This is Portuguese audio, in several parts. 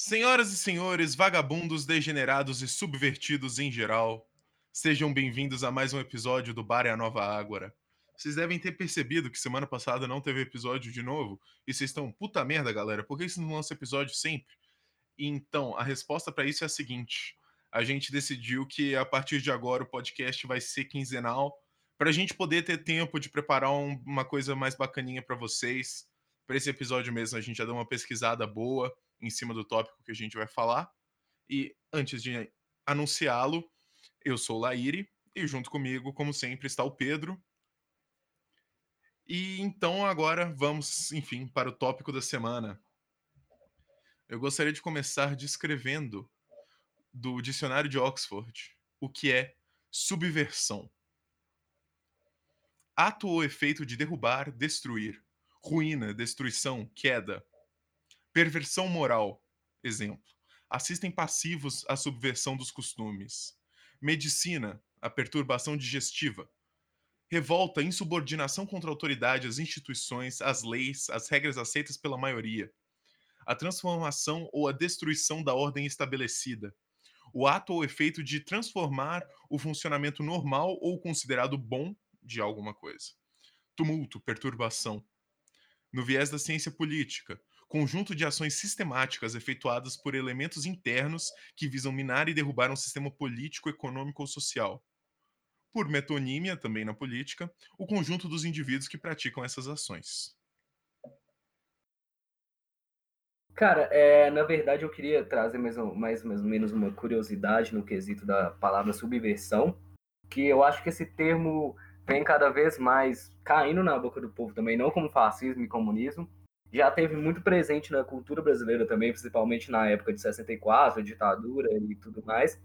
Senhoras e senhores, vagabundos, degenerados e subvertidos em geral, sejam bem-vindos a mais um episódio do Bar é a Nova Ágora. Vocês devem ter percebido que semana passada não teve episódio de novo, e vocês estão puta merda, galera, por que isso não lança episódio sempre? Então, a resposta para isso é a seguinte: a gente decidiu que a partir de agora o podcast vai ser quinzenal, para a gente poder ter tempo de preparar um- uma coisa mais bacaninha para vocês. Para esse episódio mesmo, a gente já deu uma pesquisada boa em cima do tópico que a gente vai falar. E antes de anunciá-lo, eu sou o Laíri e junto comigo, como sempre, está o Pedro. E então agora vamos, enfim, para o tópico da semana. Eu gostaria de começar descrevendo do dicionário de Oxford o que é subversão. Ato ou efeito de derrubar, destruir, ruína, destruição, queda, perversão moral, exemplo. Assistem passivos à subversão dos costumes. Medicina, a perturbação digestiva. Revolta, insubordinação contra a autoridade, as instituições, as leis, as regras aceitas pela maioria. A transformação ou a destruição da ordem estabelecida. O ato ou efeito de transformar o funcionamento normal ou considerado bom de alguma coisa. Tumulto, perturbação. No viés da ciência política, conjunto de ações sistemáticas efetuadas por elementos internos que visam minar e derrubar um sistema político, econômico ou social. Por metonímia, também na política, o conjunto dos indivíduos que praticam essas ações. Cara, é, na verdade eu queria trazer mais, um- mais, mais ou menos uma curiosidade no quesito da palavra subversão, que eu acho que esse termo vem cada vez mais caindo na boca do povo também, não como fascismo e comunismo, já teve muito presente na cultura brasileira também, principalmente na época de 64, ditadura e tudo mais.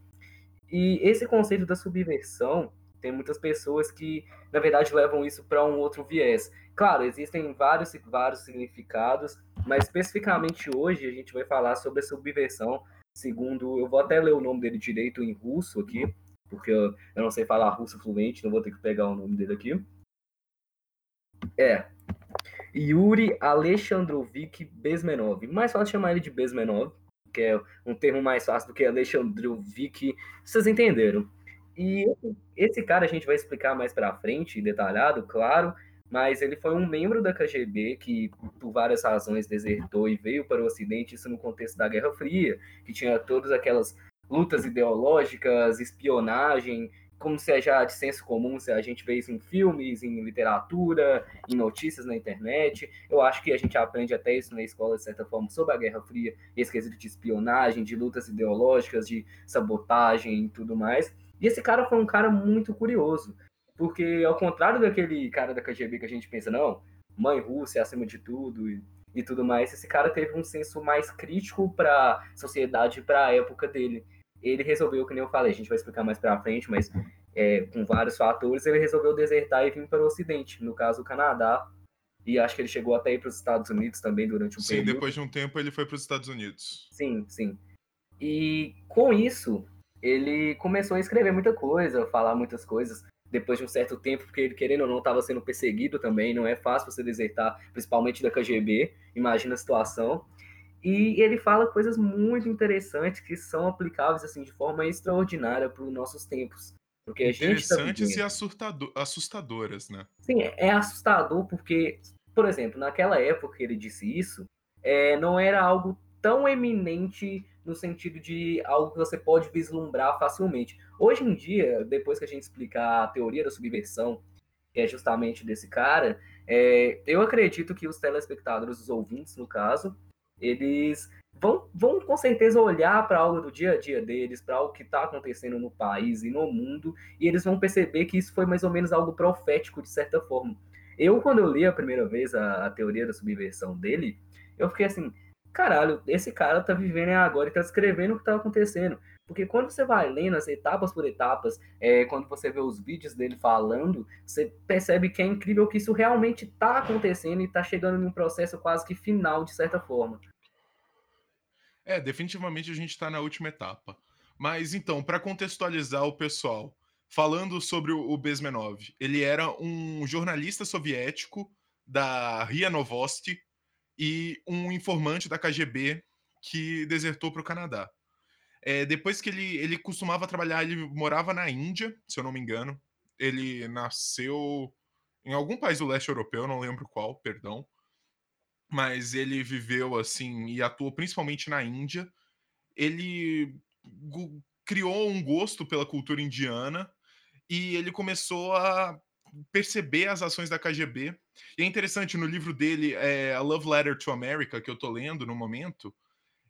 E esse conceito da subversão, tem muitas pessoas que, na verdade, levam isso para um outro viés. Claro, existem vários, vários significados, mas especificamente hoje a gente vai falar sobre a subversão, segundo, eu vou até ler o nome dele direito em russo aqui, porque eu, eu não sei falar russo fluente, não vou ter que pegar o nome dele aqui. É, Yuri Alexandrovich Bezmenov. Mais fácil chamar ele de Bezmenov, que é um termo mais fácil do que Alexandrovich, vocês entenderam. E esse cara a gente vai explicar mais pra frente, detalhado, claro, mas ele foi um membro da KGB que, por várias razões, desertou e veio para o Ocidente, isso no contexto da Guerra Fria, que tinha todas aquelas lutas ideológicas, espionagem, como se é já de senso comum, se a gente vê isso em filmes, em literatura, em notícias na internet. Eu acho que a gente aprende até isso na escola, de certa forma, sobre a Guerra Fria, esse quesito de espionagem, de lutas ideológicas, de sabotagem e tudo mais. E esse cara foi um cara muito curioso, porque ao contrário daquele cara da KGB que a gente pensa, não, mãe Rússia acima de tudo e, e tudo mais, esse cara teve um senso mais crítico para a sociedade, para a época dele. Ele resolveu, que nem eu falei, a gente vai explicar mais para frente, mas é, com vários fatores, ele resolveu desertar e vir para o Ocidente, no caso o Canadá, e acho que ele chegou até ir para os Estados Unidos também durante um Sim, período. depois de um tempo ele foi para os Estados Unidos. Sim, sim. E com isso, ele começou a escrever muita coisa, falar muitas coisas. Depois de um certo tempo, porque ele, querendo ou não, estava sendo perseguido também. Não é fácil você desertar, principalmente da KGB. Imagina a situação. E ele fala coisas muito interessantes que são aplicáveis assim de forma extraordinária para os nossos tempos. Porque a gente tá Interessantes vivendo- e assustado- assustadoras, né? Sim, é assustador porque, por exemplo, naquela época que ele disse isso, é, não era algo tão eminente no sentido de algo que você pode vislumbrar facilmente. Hoje em dia, depois que a gente explicar a teoria da subversão, que é justamente desse cara, é, eu acredito que os telespectadores, os ouvintes, no caso, eles vão, vão com certeza olhar para algo do dia a dia deles, para algo que está acontecendo no país e no mundo, e eles vão perceber que isso foi mais ou menos algo profético, de certa forma. Eu, quando eu li a primeira vez a, a teoria da subversão dele, eu fiquei assim, caralho, esse cara tá vivendo agora e tá escrevendo o que tá acontecendo. Porque quando você vai lendo as etapas por etapas, é, quando você vê os vídeos dele falando, você percebe que é incrível que isso realmente tá acontecendo e tá chegando num processo quase que final, de certa forma. É, definitivamente a gente está na última etapa. Mas então, para contextualizar o pessoal, falando sobre o Bezmenov, ele era um jornalista soviético da RIA Novosti e um informante da KGB que desertou para o Canadá. É, depois que ele, ele costumava trabalhar, ele morava na Índia, se eu não me engano. Ele nasceu em algum país do leste europeu, não lembro qual, perdão. Mas ele viveu assim e atuou principalmente na Índia. Ele criou um gosto pela cultura indiana e ele começou a perceber as ações da KGB. E é interessante, no livro dele, é, A Love Letter to America, que eu tô lendo no momento,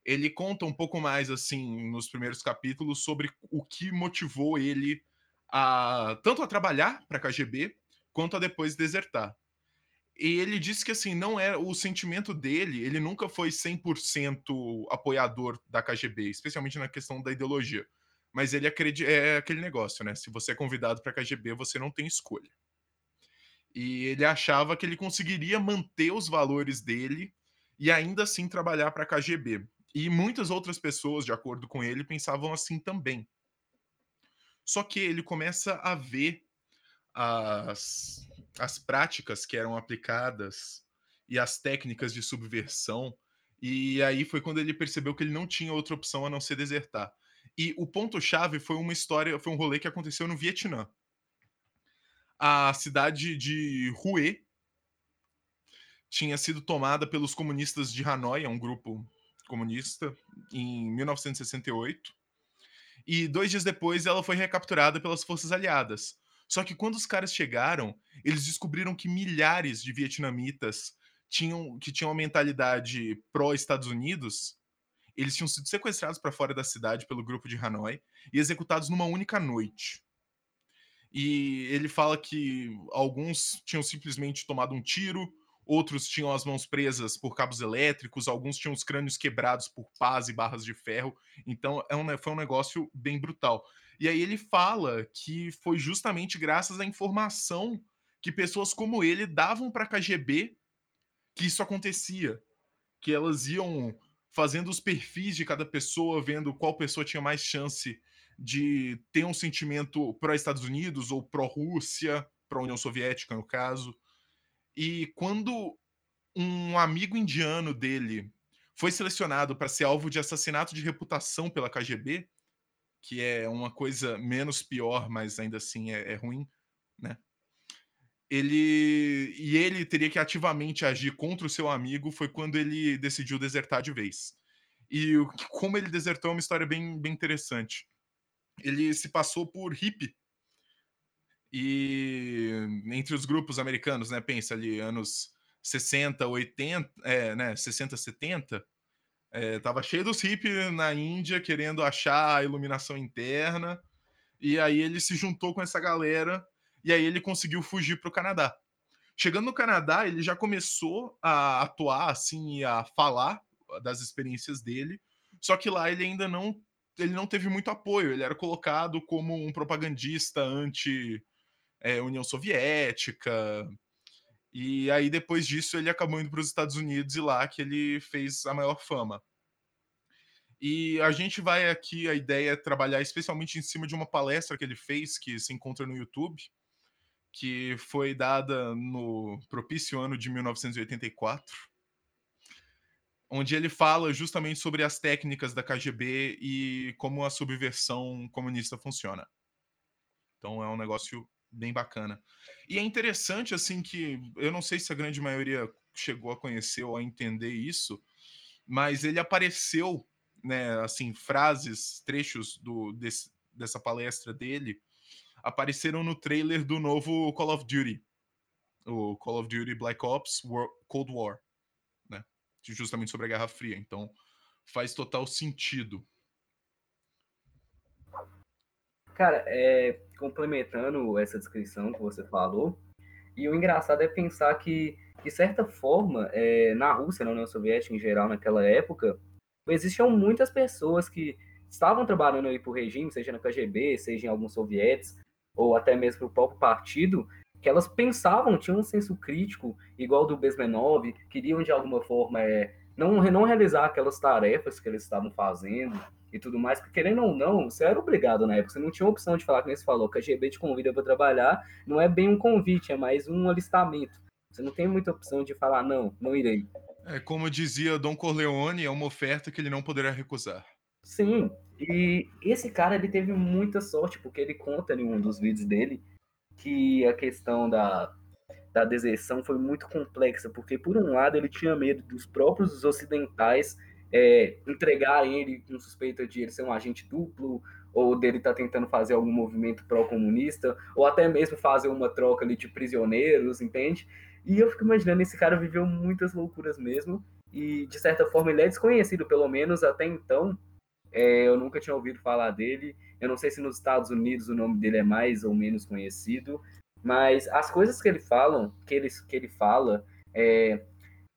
ele conta um pouco mais, assim, nos primeiros capítulos, sobre o que motivou ele a tanto a trabalhar para a KGB, quanto a depois desertar. E ele disse que, assim, não é o sentimento dele, ele nunca foi 100% apoiador da KGB, especialmente na questão da ideologia. Mas ele acredita, é aquele negócio, né? Se você é convidado para a KGB, você não tem escolha. E ele achava que ele conseguiria manter os valores dele e ainda assim trabalhar para a KGB. E muitas outras pessoas, de acordo com ele, pensavam assim também. Só que ele começa a ver as, as práticas que eram aplicadas e as técnicas de subversão. E aí foi quando ele percebeu que ele não tinha outra opção a não ser desertar. E o ponto-chave foi uma história, foi um rolê que aconteceu no Vietnã a cidade de Hue tinha sido tomada pelos comunistas de Hanoi, é um grupo comunista, em 1968. E dois dias depois ela foi recapturada pelas forças aliadas. Só que quando os caras chegaram, eles descobriram que milhares de vietnamitas tinham, que tinham uma mentalidade pró-Estados Unidos, eles tinham sido sequestrados para fora da cidade pelo grupo de Hanoi e executados numa única noite. E ele fala que alguns tinham simplesmente tomado um tiro, outros tinham as mãos presas por cabos elétricos, alguns tinham os crânios quebrados por pás e barras de ferro. Então é um, foi um negócio bem brutal. E aí ele fala que foi justamente graças à informação que pessoas como ele davam para a KGB que isso acontecia. Que elas iam fazendo os perfis de cada pessoa, vendo qual pessoa tinha mais chance de ter um sentimento pró-Estados Unidos ou pró-Rússia, pró-União Soviética, no caso. E quando um amigo indiano dele foi selecionado para ser alvo de assassinato de reputação pela KGB, que é uma coisa menos pior, mas ainda assim é, é ruim, né? Ele e ele teria que ativamente agir contra o seu amigo foi quando ele decidiu desertar de vez. E como ele desertou é uma história bem, bem interessante ele se passou por hippie. E entre os grupos americanos, né, pensa ali, anos 60, 80, é, né, 60, 70, é, tava cheio dos hippies na Índia querendo achar a iluminação interna. E aí ele se juntou com essa galera e aí ele conseguiu fugir para o Canadá. Chegando no Canadá, ele já começou a atuar assim e a falar das experiências dele. Só que lá ele ainda não ele não teve muito apoio, ele era colocado como um propagandista anti é, União Soviética. E aí, depois disso, ele acabou indo para os Estados Unidos e lá que ele fez a maior fama. E a gente vai aqui, a ideia é trabalhar especialmente em cima de uma palestra que ele fez, que se encontra no YouTube, que foi dada no propício ano de 1984 onde ele fala justamente sobre as técnicas da KGB e como a subversão comunista funciona. Então é um negócio bem bacana. E é interessante assim que eu não sei se a grande maioria chegou a conhecer ou a entender isso, mas ele apareceu, né, assim, frases, trechos do desse, dessa palestra dele apareceram no trailer do novo Call of Duty, o Call of Duty Black Ops War, Cold War justamente sobre a Guerra Fria. Então faz total sentido. Cara, é, complementando essa descrição que você falou, e o engraçado é pensar que, de certa forma, é, na Rússia, na União Soviética em geral, naquela época, existiam muitas pessoas que estavam trabalhando aí para o regime, seja na KGB, seja em alguns sovietes, ou até mesmo para o próprio partido, que elas pensavam, tinham um senso crítico, igual do Besmenov, queriam de alguma forma é, não, não realizar aquelas tarefas que eles estavam fazendo e tudo mais, porque querendo ou não, você era obrigado na época, você não tinha opção de falar, como você falou, que a GB te convida para trabalhar, não é bem um convite, é mais um alistamento. Você não tem muita opção de falar, não, não irei. É, como dizia Don Corleone, é uma oferta que ele não poderá recusar. Sim, e esse cara ele teve muita sorte, porque ele conta em um dos vídeos dele que a questão da, da deserção foi muito complexa, porque por um lado ele tinha medo dos próprios ocidentais é, entregarem ele com suspeita de ele ser um agente duplo, ou dele estar tá tentando fazer algum movimento pró-comunista, ou até mesmo fazer uma troca ali de prisioneiros, entende? E eu fico imaginando, esse cara viveu muitas loucuras mesmo, e de certa forma ele é desconhecido, pelo menos até então, é, eu nunca tinha ouvido falar dele. Eu não sei se nos Estados Unidos o nome dele é mais ou menos conhecido, mas as coisas que ele falam, que ele, que ele fala, é,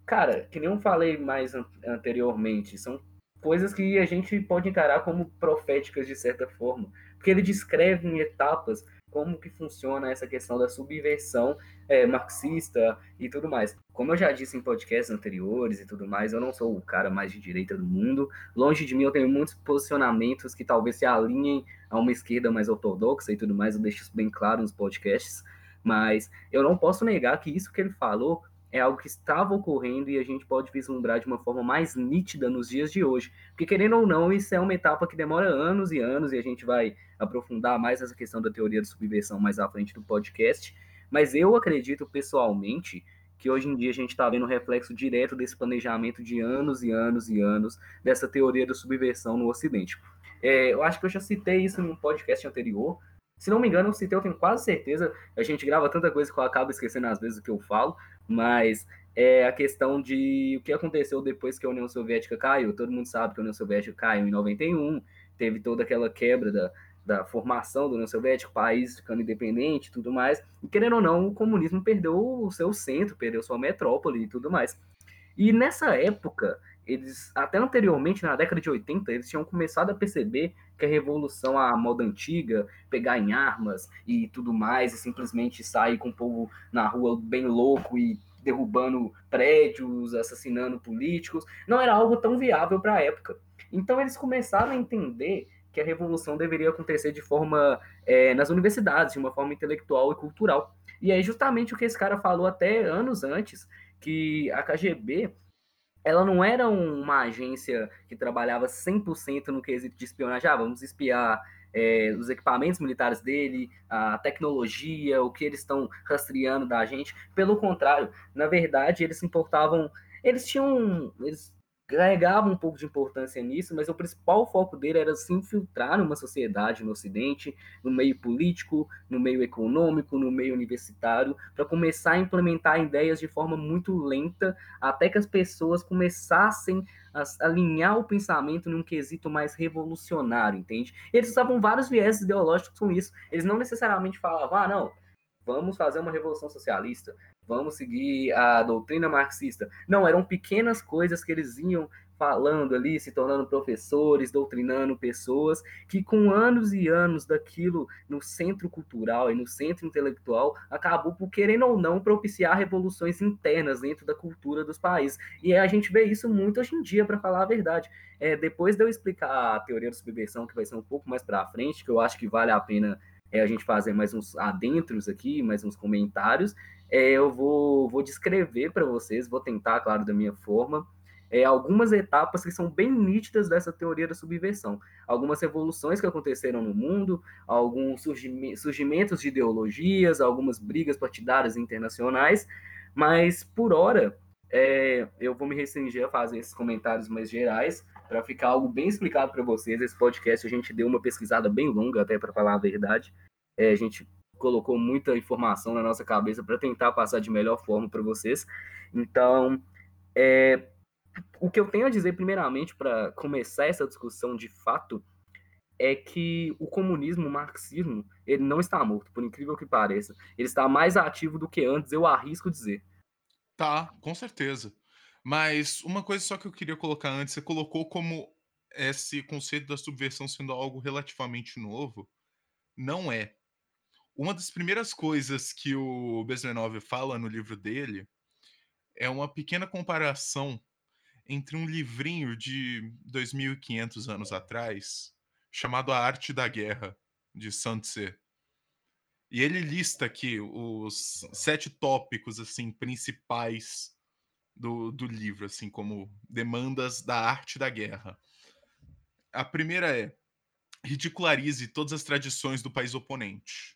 cara, que nem eu falei mais an anteriormente, são coisas que a gente pode encarar como proféticas de certa forma, porque ele descreve em etapas como que funciona essa questão da subversão é, marxista e tudo mais. Como eu já disse em podcasts anteriores e tudo mais, eu não sou o cara mais de direita do mundo. Longe de mim, eu tenho muitos posicionamentos que talvez se alinhem a uma esquerda mais ortodoxa e tudo mais. Eu deixo isso bem claro nos podcasts. Mas eu não posso negar que isso que ele falou é algo que estava ocorrendo e a gente pode vislumbrar de uma forma mais nítida nos dias de hoje. Porque, querendo ou não, isso é uma etapa que demora anos e anos, e a gente vai aprofundar mais essa questão da teoria de subversão mais à frente do podcast. Mas eu acredito pessoalmente que hoje em dia a gente está vendo o reflexo direto desse planejamento de anos e anos e anos dessa teoria da subversão no Ocidente. É, eu acho que eu já citei isso em um podcast anterior. Se não me engano, eu citei, eu tenho quase certeza. A gente grava tanta coisa que eu acabo esquecendo às vezes o que eu falo, mas é a questão de o que aconteceu depois que a União Soviética caiu. Todo mundo sabe que a União Soviética caiu em 91, teve toda aquela quebra da, da formação da União Soviética, o país ficando independente e tudo mais. E querendo ou não, o comunismo perdeu o seu centro, perdeu sua metrópole e tudo mais. E nessa época, eles, até anteriormente, na década de 80, eles tinham começado a perceber que a revolução à moda antiga, pegar em armas e tudo mais, e simplesmente sair com o povo na rua bem louco e derrubando prédios, assassinando políticos, não era algo tão viável para a época. Então eles começaram a entender que a revolução deveria acontecer de forma é, nas universidades, de uma forma intelectual e cultural. E é justamente o que esse cara falou até anos antes, que a KGB ela não era uma agência que trabalhava 100% no quesito de espionagem. Ah, vamos espiar é, os equipamentos militares dele, a tecnologia, o que eles estão rastreando da gente. Pelo contrário, na verdade, eles se importavam. Eles tinham. Eles carregava um pouco de importância nisso, mas o principal foco dele era se infiltrar numa sociedade no Ocidente, no meio político, no meio econômico, no meio universitário, para começar a implementar ideias de forma muito lenta, até que as pessoas começassem a alinhar o pensamento num quesito mais revolucionário, entende? Eles usavam vários viés ideológicos com isso. Eles não necessariamente falavam, ah, não, vamos fazer uma revolução socialista, vamos seguir a doutrina marxista. Não, eram pequenas coisas que eles iam falando ali, se tornando professores, doutrinando pessoas, que com anos e anos daquilo no centro cultural e no centro intelectual, acabou por, querendo ou não, propiciar revoluções internas dentro da cultura dos países. E a gente vê isso muito hoje em dia, para falar a verdade. É, depois de eu explicar a teoria da subversão, que vai ser um pouco mais para frente, que eu acho que vale a pena é, a gente fazer mais uns adentros aqui, mais uns comentários, é, eu vou, vou descrever para vocês, vou tentar, claro, da minha forma, é, algumas etapas que são bem nítidas dessa teoria da subversão. Algumas revoluções que aconteceram no mundo, alguns surgimentos de ideologias, algumas brigas partidárias internacionais, mas por hora é, eu vou me restringir a fazer esses comentários mais gerais para ficar algo bem explicado para vocês. Esse podcast a gente deu uma pesquisada bem longa, até para falar a verdade. É, a gente colocou muita informação na nossa cabeça para tentar passar de melhor forma para vocês. Então, é, o que eu tenho a dizer, primeiramente, para começar essa discussão de fato, é que o comunismo, o marxismo, ele não está morto, por incrível que pareça. Ele está mais ativo do que antes, eu arrisco dizer. Tá, com certeza. Mas uma coisa só que eu queria colocar antes, você colocou como esse conceito da subversão sendo algo relativamente novo. Não é. Uma das primeiras coisas que o Bezmenov fala no livro dele é uma pequena comparação entre um livrinho de 2.500 anos atrás, chamado A Arte da Guerra, de Sun Tse. E ele lista aqui os sete tópicos assim principais do, do livro, assim, como demandas da arte da guerra. A primeira é ridicularize todas as tradições do país oponente.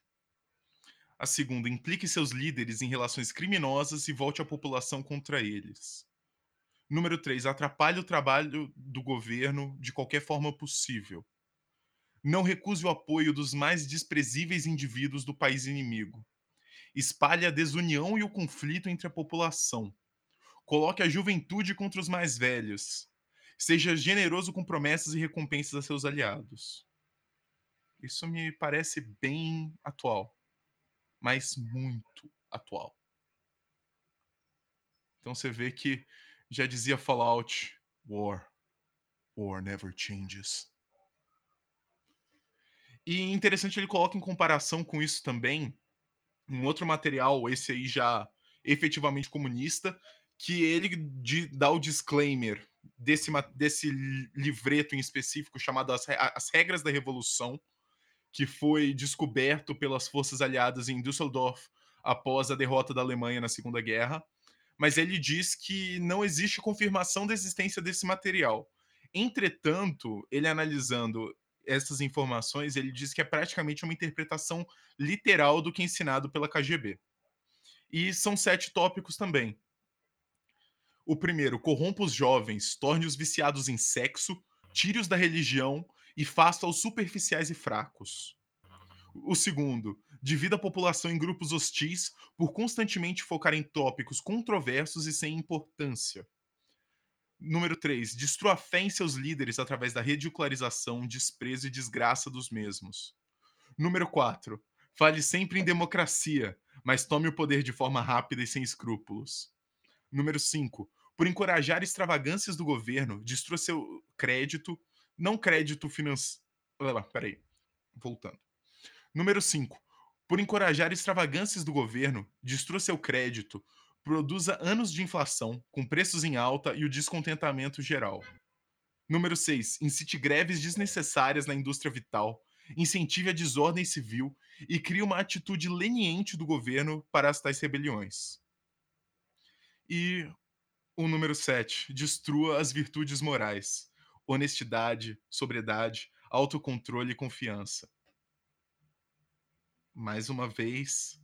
A segunda, implique seus líderes em relações criminosas e volte a população contra eles. Número 3, atrapalhe o trabalho do governo de qualquer forma possível. Não recuse o apoio dos mais desprezíveis indivíduos do país inimigo. Espalhe a desunião e o conflito entre a população. Coloque a juventude contra os mais velhos. Seja generoso com promessas e recompensas a seus aliados. Isso me parece bem atual, mas muito atual. Então você vê que já dizia Fallout: War. War never changes. E interessante ele coloca em comparação com isso também um outro material, esse aí já efetivamente comunista, que ele dá o disclaimer desse, desse livreto em específico chamado As Regras da Revolução, que foi descoberto pelas forças aliadas em Düsseldorf após a derrota da Alemanha na Segunda Guerra. Mas ele diz que não existe confirmação da existência desse material. Entretanto, ele analisando essas informações, ele diz que é praticamente uma interpretação literal do que é ensinado pela KGB. E são sete tópicos também. O primeiro, corrompa os jovens, torne-os viciados em sexo, tire-os da religião e faça-os superficiais e fracos. O segundo, divida a população em grupos hostis por constantemente focar em tópicos controversos e sem importância. Número 3. Destrua a fé em seus líderes através da ridicularização, desprezo e desgraça dos mesmos. Número 4. Fale sempre em democracia, mas tome o poder de forma rápida e sem escrúpulos. Número 5. Por encorajar extravagâncias do governo, destrua seu crédito, não crédito financeiro. Peraí. Voltando. Número 5. Por encorajar extravagâncias do governo, destrua seu crédito, produza anos de inflação, com preços em alta e o descontentamento geral. Número 6. Incite greves desnecessárias na indústria vital, incentive a desordem civil e crie uma atitude leniente do governo para as tais rebeliões. E o número 7. Destrua as virtudes morais, honestidade, sobriedade, autocontrole e confiança. Mais uma vez,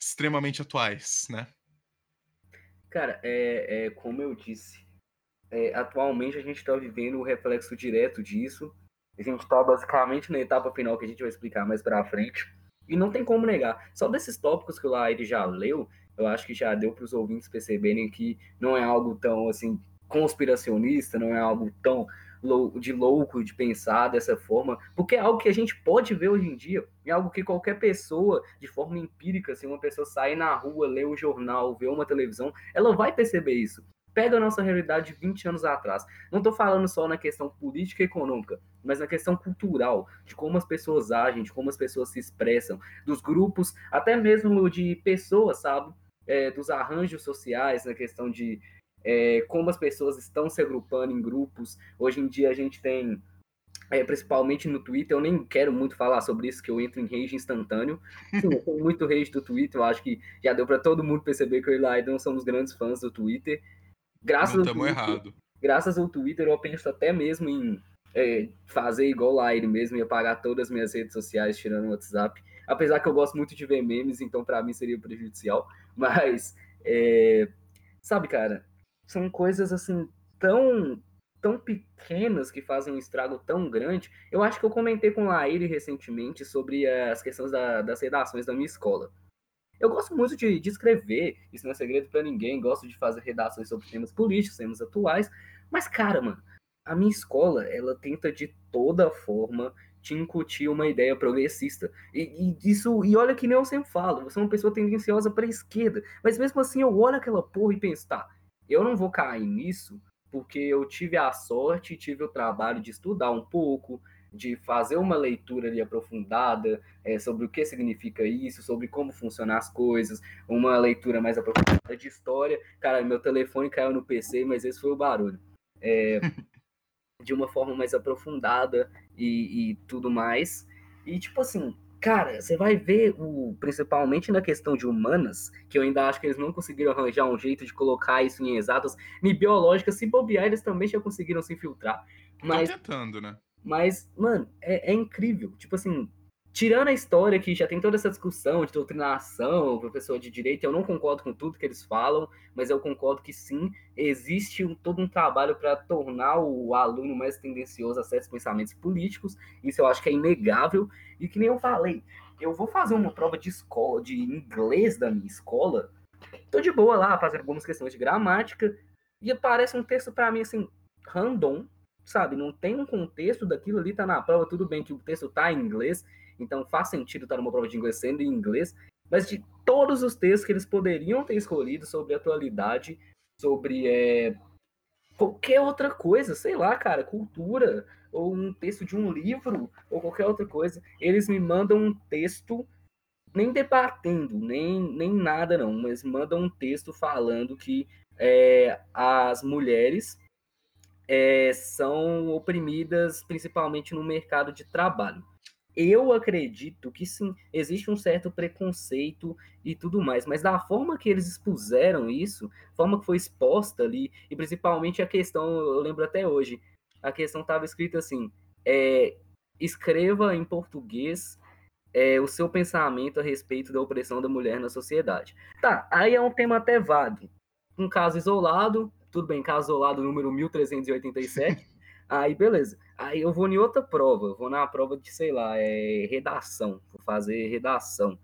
extremamente atuais, né? Cara, é, é como eu disse, é, atualmente a gente está vivendo o reflexo direto disso. A gente está basicamente na etapa final que a gente vai explicar mais para frente. E não tem como negar. Só desses tópicos que o Laire já leu, eu acho que já deu para os ouvintes perceberem que não é algo tão assim conspiracionista, não é algo tão de louco de pensar dessa forma, porque é algo que a gente pode ver hoje em dia, é algo que qualquer pessoa, de forma empírica, se uma pessoa sair na rua, ler um jornal, ver uma televisão, ela vai perceber isso. Pega a nossa realidade de 20 anos atrás. Não estou falando só na questão política e econômica, mas na questão cultural, de como as pessoas agem, de como as pessoas se expressam, dos grupos, até mesmo de pessoas, sabe? É, dos arranjos sociais, na questão de é, como as pessoas estão se agrupando em grupos. Hoje em dia a gente tem, é, principalmente no Twitter, eu nem quero muito falar sobre isso, que eu entro em rage instantâneo. Sim, eu muito rage do Twitter, eu acho que já deu para todo mundo perceber que eu e Laidon somos grandes fãs do Twitter. Graças não estamos errado. Graças ao Twitter, eu penso até mesmo em é, fazer igual lá ele mesmo e apagar todas as minhas redes sociais, tirando o WhatsApp. Apesar que eu gosto muito de ver memes, então para mim seria prejudicial. Mas, é, sabe, cara, são coisas assim tão tão pequenas que fazem um estrago tão grande. Eu acho que eu comentei com a Laíri recentemente sobre as questões da, das redações da minha escola. Eu gosto muito de, de escrever, isso não é segredo para ninguém, gosto de fazer redações sobre temas políticos, temas atuais, mas cara, mano, a minha escola, ela tenta de toda forma te incutir uma ideia progressista. E, e, isso, e olha que nem eu sempre falo, você é uma pessoa tendenciosa para a esquerda, mas mesmo assim eu olho aquela porra e penso, tá, eu não vou cair nisso porque eu tive a sorte, tive o trabalho de estudar um pouco, de fazer uma leitura ali aprofundada é, sobre o que significa isso, sobre como funcionam as coisas, uma leitura mais aprofundada de história. Cara, meu telefone caiu no PC, mas esse foi o barulho. É, de uma forma mais aprofundada e, e tudo mais. E, tipo assim, cara, você vai ver, o, principalmente na questão de humanas, que eu ainda acho que eles não conseguiram arranjar um jeito de colocar isso em exatas. Em biológica, se bobear, eles também já conseguiram se infiltrar. Mas, Tô tentando, né? Mas, mano, é, é incrível. Tipo assim, tirando a história que já tem toda essa discussão de doutrinação, professor de direito, eu não concordo com tudo que eles falam, mas eu concordo que sim, existe um, todo um trabalho para tornar o aluno mais tendencioso a certos pensamentos políticos, isso eu acho que é inegável, e que nem eu falei, eu vou fazer uma prova de escola, de inglês da minha escola, tô de boa lá, fazendo algumas questões de gramática, e aparece um texto para mim assim, random, sabe? Não tem um contexto daquilo ali, tá na prova, tudo bem que o texto tá em inglês, então faz sentido estar numa prova de inglês sendo em inglês, mas de todos os textos que eles poderiam ter escolhido sobre atualidade, sobre é, qualquer outra coisa, sei lá, cara, cultura, ou um texto de um livro, ou qualquer outra coisa, eles me mandam um texto nem debatendo, nem, nem nada não, mas mandam um texto falando que é, as mulheres é, são oprimidas principalmente no mercado de trabalho. Eu acredito que sim, existe um certo preconceito e tudo mais, mas da forma que eles expuseram isso, forma que foi exposta ali, e principalmente a questão, eu lembro até hoje, a questão estava escrita assim: é, escreva em português é, o seu pensamento a respeito da opressão da mulher na sociedade. Tá, aí é um tema até vago. Um caso isolado, tudo bem, caso isolado número 1387. Aí, beleza. Aí eu vou em outra prova, vou na prova de, sei lá, é redação, vou fazer redação.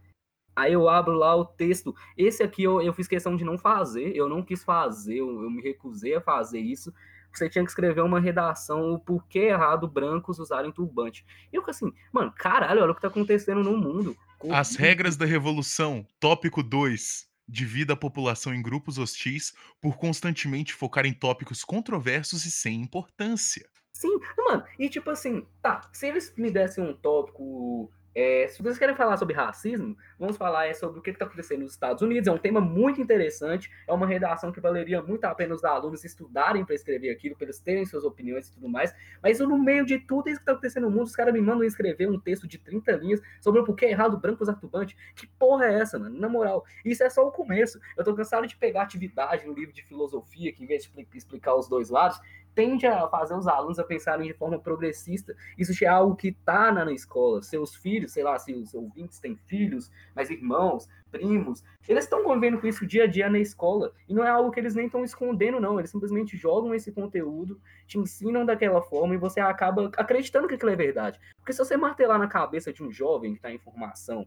Aí eu abro lá o texto. Esse aqui eu, eu fiz questão de não fazer, eu não quis fazer, eu, eu me recusei a fazer isso. Você tinha que escrever uma redação, o porquê errado brancos usarem turbante. E eu assim, mano, caralho, olha o que tá acontecendo no mundo. As regras da revolução, tópico 2 divida a população em grupos hostis por constantemente focar em tópicos controversos e sem importância. Sim, mano, e tipo assim, tá, se eles me dessem um tópico é, se vocês querem falar sobre racismo, vamos falar é, sobre o que está acontecendo nos Estados Unidos. É um tema muito interessante, é uma redação que valeria muito a pena os alunos estudarem para escrever aquilo, para eles terem suas opiniões e tudo mais. Mas no meio de tudo isso que está acontecendo no mundo, os caras me mandam escrever um texto de 30 linhas sobre o porquê é errado branco usar turbante. Que porra é essa, mano? Na moral, isso é só o começo. Eu tô cansado de pegar atividade no livro de filosofia, que em vez de explicar os dois lados, tende a fazer os alunos a pensarem de forma progressista. Isso já é algo que está na, escola. Seus filhos, sei lá, se os ouvintes têm filhos, mas irmãos, primos, eles estão convivendo com isso dia a dia na escola. E não é algo que eles nem estão escondendo, não. Eles simplesmente jogam esse conteúdo, te ensinam daquela forma e você acaba acreditando que aquilo é verdade. Porque se você martelar na cabeça de um jovem que está em formação,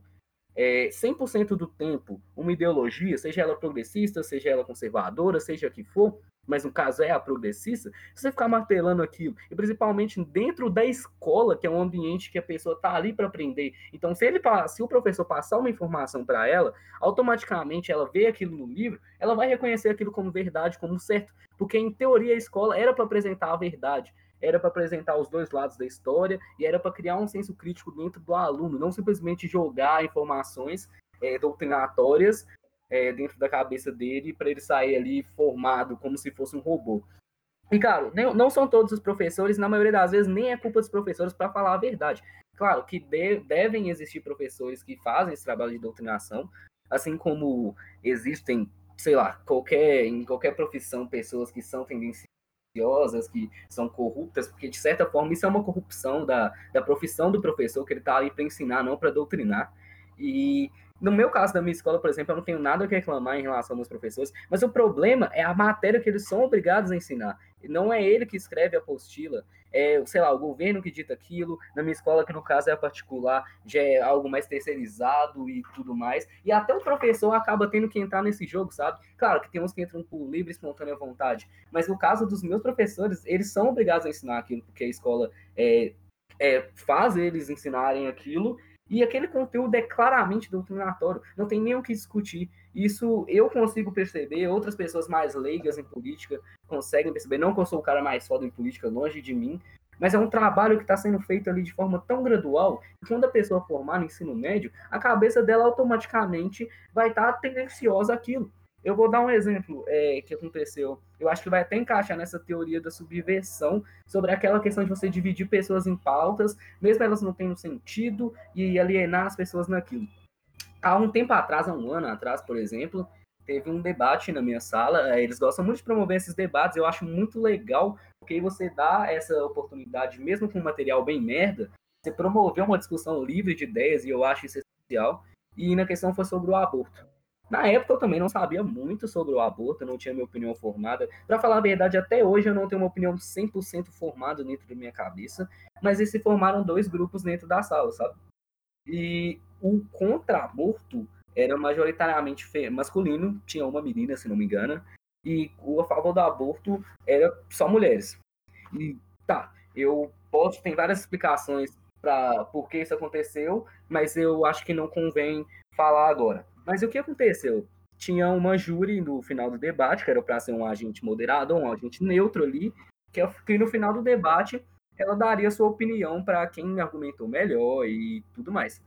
é, 100% do tempo uma ideologia, seja ela progressista, seja ela conservadora, seja que for, mas no caso é a progressista, se você ficar martelando aquilo, e principalmente dentro da escola, que é um ambiente que a pessoa está ali para aprender. Então, se ele se o professor passar uma informação para ela, automaticamente ela vê aquilo no livro, ela vai reconhecer aquilo como verdade, como certo, porque em teoria a escola era para apresentar a verdade era para apresentar os dois lados da história e era para criar um senso crítico dentro do aluno, não simplesmente jogar informações é, doutrinatórias é, dentro da cabeça dele para ele sair ali formado como se fosse um robô. E, claro, não são todos os professores, na maioria das vezes nem é culpa dos professores para falar a verdade. Claro que de, devem existir professores que fazem esse trabalho de doutrinação, assim como existem, sei lá, qualquer, em qualquer profissão, pessoas que são tendenciosas, que são corruptas, porque de certa forma isso é uma corrupção da, da profissão do professor, que ele está ali para ensinar, não para doutrinar. E no meu caso da minha escola, por exemplo, eu não tenho nada que reclamar em relação aos professores, mas o problema é a matéria que eles são obrigados a ensinar. Não é ele que escreve a apostila, é, sei lá, o governo que dita aquilo. Na minha escola, que no caso é a particular, já é algo mais terceirizado e tudo mais. E até o professor acaba tendo que entrar nesse jogo, sabe? Claro que tem uns que entram por livre espontânea vontade, mas no caso dos meus professores, eles são obrigados a ensinar aquilo, porque a escola é, é, faz eles ensinarem aquilo e aquele conteúdo é claramente doutrinatório, não tem nem o que discutir. Isso eu consigo perceber, outras pessoas mais leigas em política conseguem perceber. Não que eu sou o cara mais foda em política, longe de mim, mas é um trabalho que está sendo feito ali de forma tão gradual que quando a pessoa formar no ensino médio, a cabeça dela automaticamente vai estar tá tendenciosa àquilo. Eu vou dar um exemplo é, que aconteceu. Eu acho que vai até encaixar nessa teoria da subversão sobre aquela questão de você dividir pessoas em pautas, mesmo elas não tendo sentido, e alienar as pessoas naquilo. Há um tempo atrás, há um ano atrás, por exemplo, teve um debate na minha sala. É, eles gostam muito de promover esses debates, eu acho muito legal, porque você dá essa oportunidade, mesmo com um material bem merda, você promover uma discussão livre de ideias, e eu acho isso essencial. E na questão foi sobre o aborto. Na época eu também não sabia muito sobre o aborto, não tinha minha opinião formada. Para falar a verdade, até hoje eu não tenho uma opinião 100% formada dentro da minha cabeça, mas eles se formaram dois grupos dentro da sala, sabe? E o contra-aborto era majoritariamente masculino, tinha uma menina, se não me engano, e o a favor do aborto era só mulheres. E tá, eu posso, tem várias explicações para por que isso aconteceu, mas eu acho que não convém falar agora. Mas o que aconteceu? Tinha uma júri no final do debate, que era para ser um agente moderado, um agente neutro ali, que, que no final do debate ela daria sua opinião para quem argumentou melhor e tudo mais.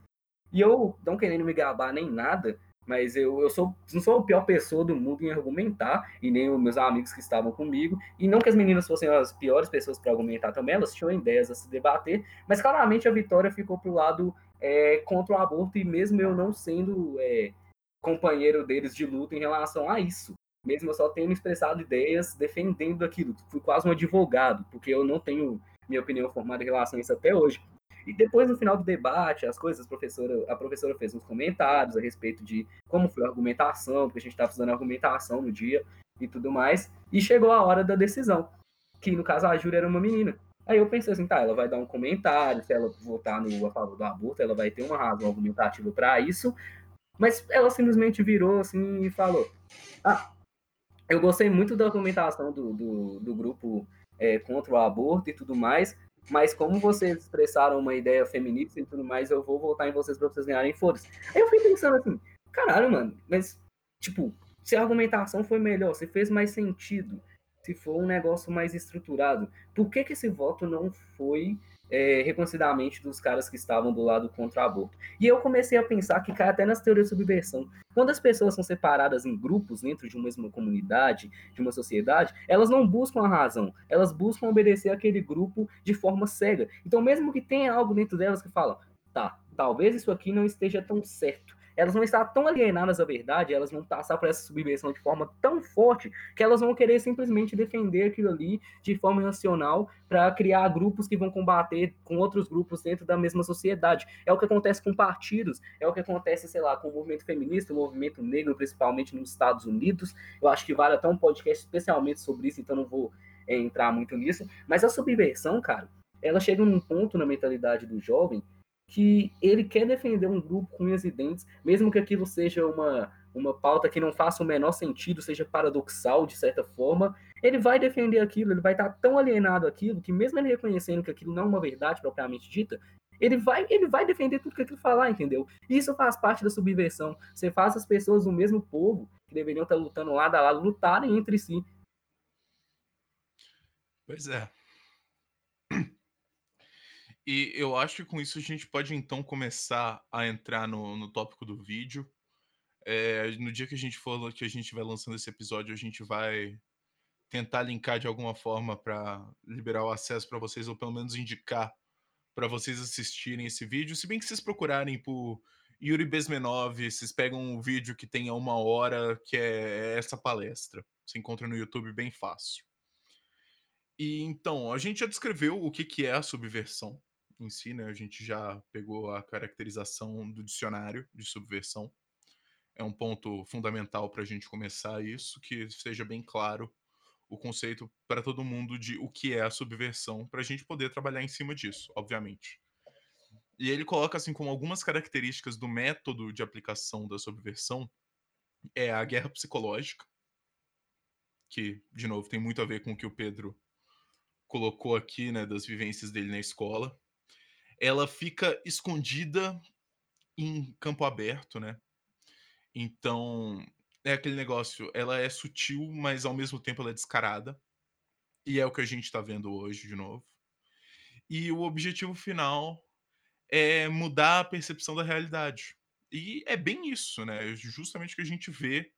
E eu, não querendo me gabar nem nada, mas eu, eu sou, não sou a pior pessoa do mundo em argumentar, e nem os meus amigos que estavam comigo, e não que as meninas fossem as piores pessoas para argumentar também, elas tinham ideias a se debater, mas claramente a vitória ficou pro lado é, contra o aborto, e mesmo eu não sendo é, companheiro deles de luta em relação a isso. Mesmo eu só tendo expressado ideias defendendo aquilo. Fui quase um advogado, porque eu não tenho minha opinião formada em relação a isso até hoje. E depois, no final do debate, as coisas, a professora, a professora fez uns comentários a respeito de como foi a argumentação, porque a gente estava fazendo argumentação no dia e tudo mais. E chegou a hora da decisão, que no caso a Júlia era uma menina. Aí eu pensei assim, tá, ela vai dar um comentário, se ela votar no a favor do aborto, ela vai ter uma razão argumentativa para isso, mas ela simplesmente virou assim e falou: Ah, eu gostei muito da argumentação do, do, do grupo é, contra o aborto e tudo mais, mas como vocês expressaram uma ideia feminista e tudo mais, eu vou voltar em vocês pra vocês ganharem foda-se. Aí eu fui pensando assim, caralho, mano, mas, tipo, se a argumentação foi melhor, se fez mais sentido, se for um negócio mais estruturado, por que que esse voto não foi é, reconhecidamente dos caras que estavam do lado contra o aborto. E eu comecei a pensar que cai até nas teorias de subversão. Quando as pessoas são separadas em grupos dentro de uma mesma comunidade, de uma sociedade, elas não buscam a razão, elas buscam obedecer aquele grupo de forma cega. Então, mesmo que tenha algo dentro delas que fala, tá, talvez isso aqui não esteja tão certo, elas vão estar tão alienadas à verdade, elas vão passar por essa subversão de forma tão forte que elas vão querer simplesmente defender aquilo ali de forma racional para criar grupos que vão combater com outros grupos dentro da mesma sociedade. É o que acontece com partidos, é o que acontece, sei lá, com o movimento feminista, o movimento negro, principalmente nos Estados Unidos. Eu acho que vale até um podcast especialmente sobre isso, então não vou é, entrar muito nisso. Mas a subversão, cara, ela chega num ponto na mentalidade do jovem que ele quer defender um grupo com unhas e dentes, mesmo que aquilo seja uma, uma pauta que não faça o menor sentido, seja paradoxal de certa forma, ele vai defender aquilo, ele vai estar tão alienado aquilo que mesmo ele reconhecendo que aquilo não é uma verdade propriamente dita, ele vai, ele vai defender tudo que aquilo falar, entendeu? Isso faz parte da subversão. Você faz as pessoas do mesmo povo, que deveriam estar lutando lado a lado, lutarem entre si. Pois é. E eu acho que com isso a gente pode então começar a entrar no, no tópico do vídeo. É, no dia que a gente for que a gente vai lançando esse episódio, a gente vai tentar linkar de alguma forma para liberar o acesso para vocês, ou pelo menos indicar para vocês assistirem esse vídeo. Se bem que vocês procurarem por Yuri Bezmenov, vocês pegam um vídeo que tenha uma hora, que é essa palestra. Se encontra no YouTube bem fácil. E então, a gente já descreveu o que, que é a subversão em si, né? A gente já pegou a caracterização do dicionário de subversão. É um ponto fundamental para a gente começar isso, que seja bem claro o conceito para todo mundo de o que é a subversão, para a gente poder trabalhar em cima disso, obviamente. E ele coloca assim como algumas características do método de aplicação da subversão é a guerra psicológica, que de novo tem muito a ver com o que o Pedro colocou aqui, né, das vivências dele na escola ela fica escondida em campo aberto, né? Então, é aquele negócio, ela é sutil, mas ao mesmo tempo ela é descarada. E é o que a gente está vendo hoje de novo. E o objetivo final é mudar a percepção da realidade. E é bem isso, né? Justamente o que a gente vê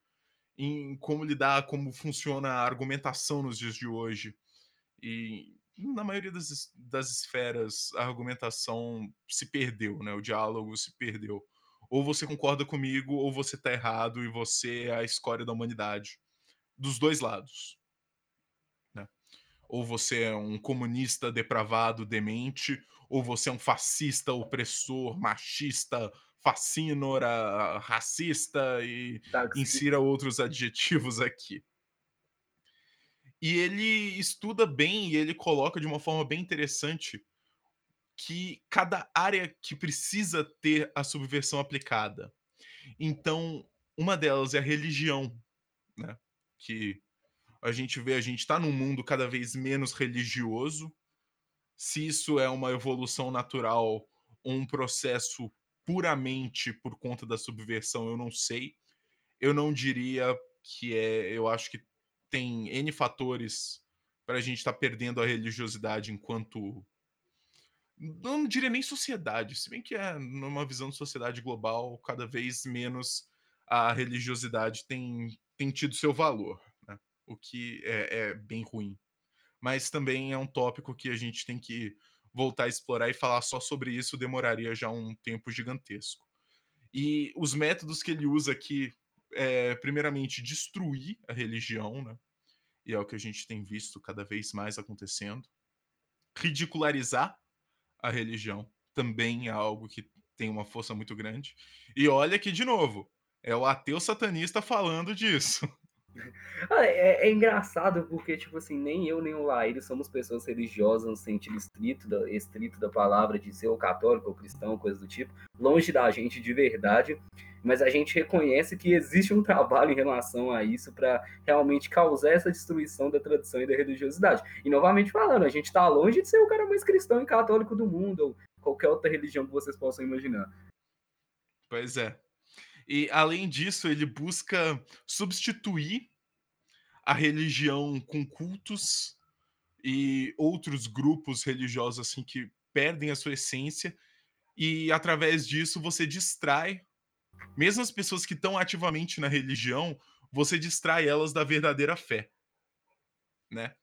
em como lidar, como funciona a argumentação nos dias de hoje. E na maioria das, das esferas, a argumentação se perdeu, né? O diálogo se perdeu. Ou você concorda comigo, ou você tá errado e você é a escória da humanidade. Dos dois lados. Né? Ou você é um comunista depravado, demente, ou você é um fascista, opressor, machista, fascínora, racista e Taxi. insira outros adjetivos aqui. E ele estuda bem e ele coloca de uma forma bem interessante que cada área que precisa ter a subversão aplicada. Então, uma delas é a religião, né? Que a gente vê, a gente está num mundo cada vez menos religioso. Se isso é uma evolução natural ou um processo puramente por conta da subversão, eu não sei. Eu não diria que é. Eu acho que tem N fatores para a gente estar tá perdendo a religiosidade enquanto. Não diria nem sociedade, se bem que é numa visão de sociedade global, cada vez menos a religiosidade tem, tem tido seu valor, né? o que é, é bem ruim. Mas também é um tópico que a gente tem que voltar a explorar e falar só sobre isso demoraria já um tempo gigantesco. E os métodos que ele usa aqui é, primeiramente, destruir a religião, né? E é o que a gente tem visto cada vez mais acontecendo. Ridicularizar a religião também é algo que tem uma força muito grande. E olha que, de novo, é o ateu satanista falando disso. Ah, é, é, engraçado porque, tipo assim, nem eu nem o Laírio somos pessoas religiosas no sentido estrito da, estrito da palavra de ser ou católico ou cristão, coisa do tipo, longe da gente de verdade, mas a gente reconhece que existe um trabalho em relação a isso para realmente causar essa destruição da tradição e da religiosidade. E novamente falando, a gente está longe de ser o cara mais cristão e católico do mundo, ou qualquer outra religião que vocês possam imaginar. Pois é. E além disso, ele busca substituir a religião com cultos e outros grupos religiosos assim que perdem a sua essência e através disso você distrai mesmo as pessoas que estão ativamente na religião, você distrai elas da verdadeira fé, né?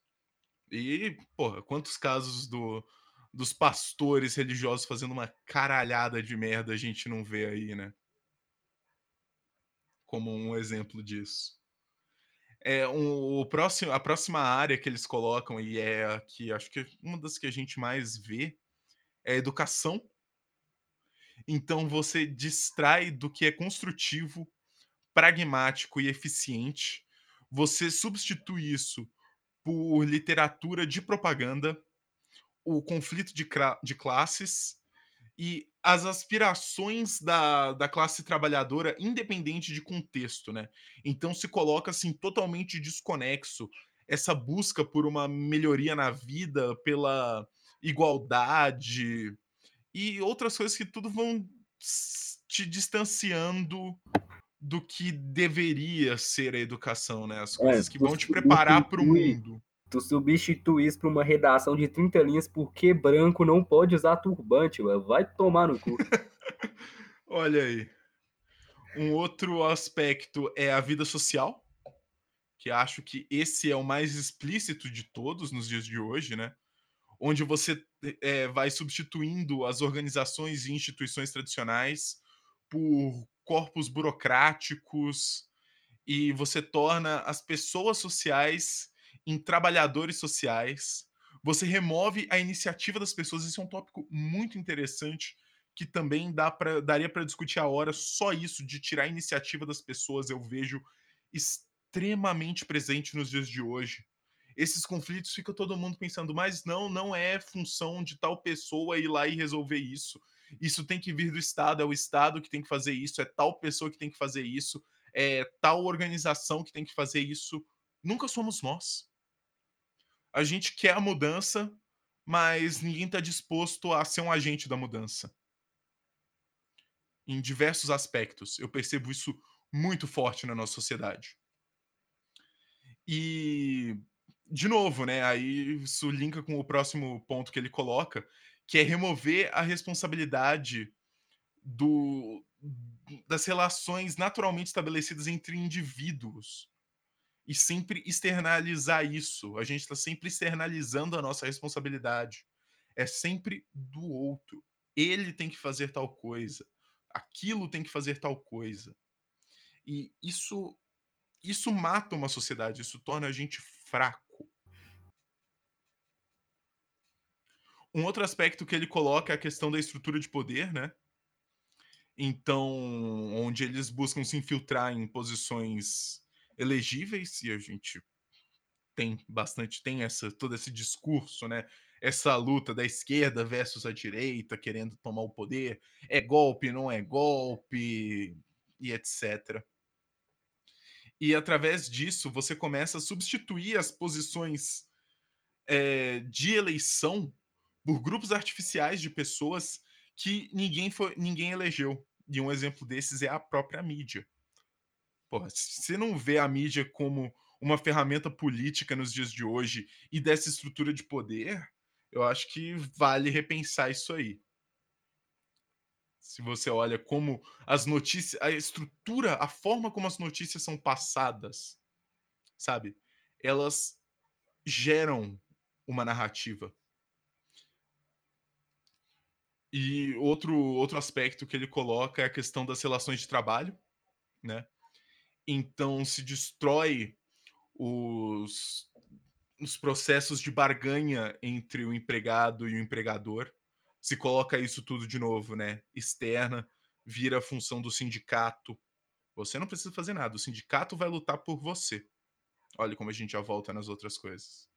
E, porra, quantos casos do, dos pastores religiosos fazendo uma caralhada de merda a gente não vê aí, né? Como um exemplo disso. É, um, o próximo, a próxima área que eles colocam, e é aqui, acho que uma das que a gente mais vê, é a educação. Então você distrai do que é construtivo, pragmático e eficiente. Você substitui isso por literatura de propaganda, o conflito de, de classes e as aspirações da, da classe trabalhadora, independente de contexto, né? Então se coloca assim totalmente desconexo essa busca por uma melhoria na vida, pela igualdade e outras coisas que tudo vão te distanciando do que deveria ser a educação, né? As coisas é, que vão te preparar para o mundo tu substitui isso por uma redação de 30 linhas porque branco não pode usar turbante, ué. vai tomar no cu. Olha aí. Um outro aspecto é a vida social, que acho que esse é o mais explícito de todos nos dias de hoje, né? Onde você é, vai substituindo as organizações e instituições tradicionais por corpos burocráticos e você torna as pessoas sociais em trabalhadores sociais. Você remove a iniciativa das pessoas. Isso é um tópico muito interessante que também dá pra, daria para discutir a hora. Só isso de tirar a iniciativa das pessoas eu vejo extremamente presente nos dias de hoje. Esses conflitos fica todo mundo pensando, mas não, não é função de tal pessoa ir lá e resolver isso. Isso tem que vir do Estado, é o Estado que tem que fazer isso, é tal pessoa que tem que fazer isso, é tal organização que tem que fazer isso. Nunca somos nós a gente quer a mudança, mas ninguém está disposto a ser um agente da mudança. Em diversos aspectos. Eu percebo isso muito forte na nossa sociedade. E, de novo, né? Aí isso linka com o próximo ponto que ele coloca, que é remover a responsabilidade do, das relações naturalmente estabelecidas entre indivíduos e sempre externalizar isso. A gente está sempre externalizando a nossa responsabilidade. É sempre do outro. Ele tem que fazer tal coisa. Aquilo tem que fazer tal coisa. E isso isso mata uma sociedade, isso torna a gente fraco. Um outro aspecto que ele coloca é a questão da estrutura de poder, né? Então, onde eles buscam se infiltrar em posições elegíveis, e a gente tem bastante, tem essa, todo esse discurso, né? Essa luta da esquerda versus a direita, querendo tomar o poder. É golpe, não é golpe, e etc. E através disso, você começa a substituir as posições é, de eleição por grupos artificiais de pessoas que ninguém, foi, ninguém elegeu. E um exemplo desses é a própria mídia. Porra, você não vê a mídia como uma ferramenta política nos dias de hoje e dessa estrutura de poder, eu acho que vale repensar isso aí. Se você olha como as notícias, a estrutura, a forma como as notícias são passadas, sabe? Elas geram uma narrativa. E outro, outro aspecto que ele coloca é a questão das relações de trabalho, né? Então se destrói os, os processos de barganha entre o empregado e o empregador. Se coloca isso tudo de novo, né? Externa, vira a função do sindicato. Você não precisa fazer nada, o sindicato vai lutar por você. Olha como a gente já volta nas outras coisas.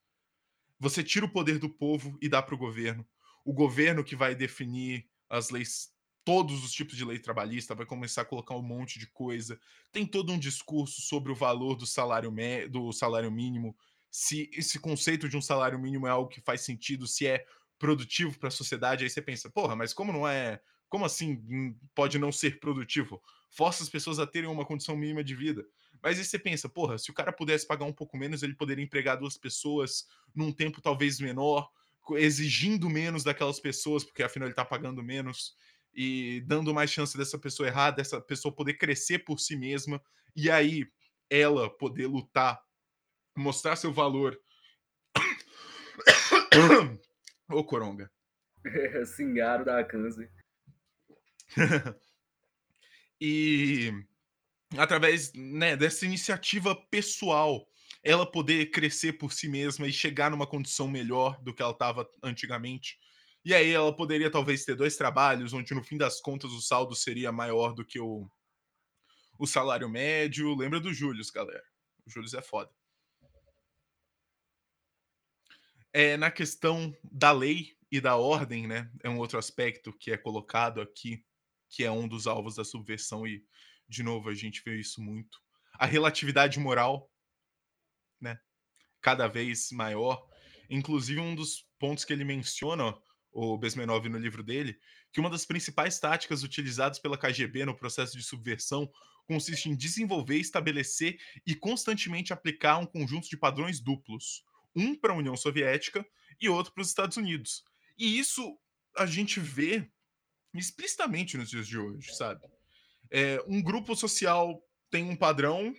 Você tira o poder do povo e dá para o governo o governo que vai definir as leis, todos os tipos de lei trabalhista, vai começar a colocar um monte de coisa. Tem todo um discurso sobre o valor do salário, do salário mínimo, se esse conceito de um salário mínimo é algo que faz sentido, se é produtivo para a sociedade, aí você pensa, porra, mas como não é. Como assim pode não ser produtivo? Força as pessoas a terem uma condição mínima de vida. Mas aí você pensa, porra, se o cara pudesse pagar um pouco menos, ele poderia empregar duas pessoas num tempo talvez menor, exigindo menos daquelas pessoas, porque afinal ele está pagando menos, e dando mais chance dessa pessoa errar, dessa pessoa poder crescer por si mesma, e aí ela poder lutar, mostrar seu valor. Ô, Coronga. Singaro da câncer. e através né, dessa iniciativa pessoal ela poder crescer por si mesma e chegar numa condição melhor do que ela estava antigamente. E aí ela poderia talvez ter dois trabalhos, onde no fim das contas o saldo seria maior do que o, o salário médio. Lembra do Július, galera. O Július é foda. É, na questão da lei e da ordem, né? É um outro aspecto que é colocado aqui, que é um dos alvos da subversão, e, de novo, a gente vê isso muito. A relatividade moral cada vez maior. Inclusive, um dos pontos que ele menciona, o Besmenov, no livro dele, que uma das principais táticas utilizadas pela KGB no processo de subversão consiste em desenvolver, estabelecer e constantemente aplicar um conjunto de padrões duplos, um para a União Soviética e outro para os Estados Unidos. E isso a gente vê explicitamente nos dias de hoje, sabe? É, um grupo social tem um padrão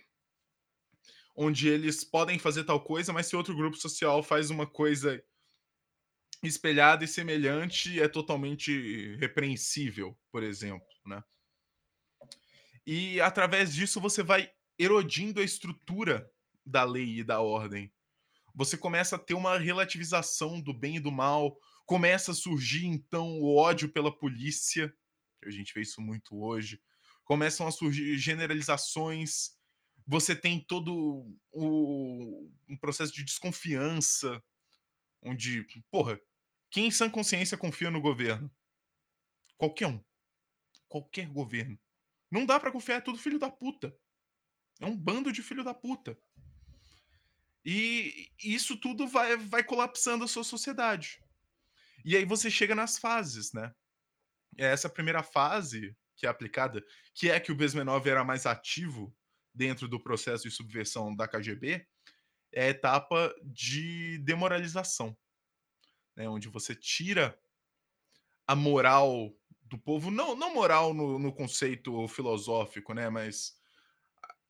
onde eles podem fazer tal coisa, mas se outro grupo social faz uma coisa espelhada e semelhante, é totalmente repreensível, por exemplo, né? E através disso você vai erodindo a estrutura da lei e da ordem. Você começa a ter uma relativização do bem e do mal, começa a surgir então o ódio pela polícia, a gente vê isso muito hoje. Começam a surgir generalizações você tem todo o, um processo de desconfiança, onde, porra, quem em sã consciência confia no governo? Qualquer um. Qualquer governo. Não dá para confiar, é tudo filho da puta. É um bando de filho da puta. E isso tudo vai, vai colapsando a sua sociedade. E aí você chega nas fases, né? É essa primeira fase que é aplicada, que é que o Besmenov era mais ativo dentro do processo de subversão da KGB é a etapa de demoralização, né, onde você tira a moral do povo, não não moral no no conceito filosófico, né, mas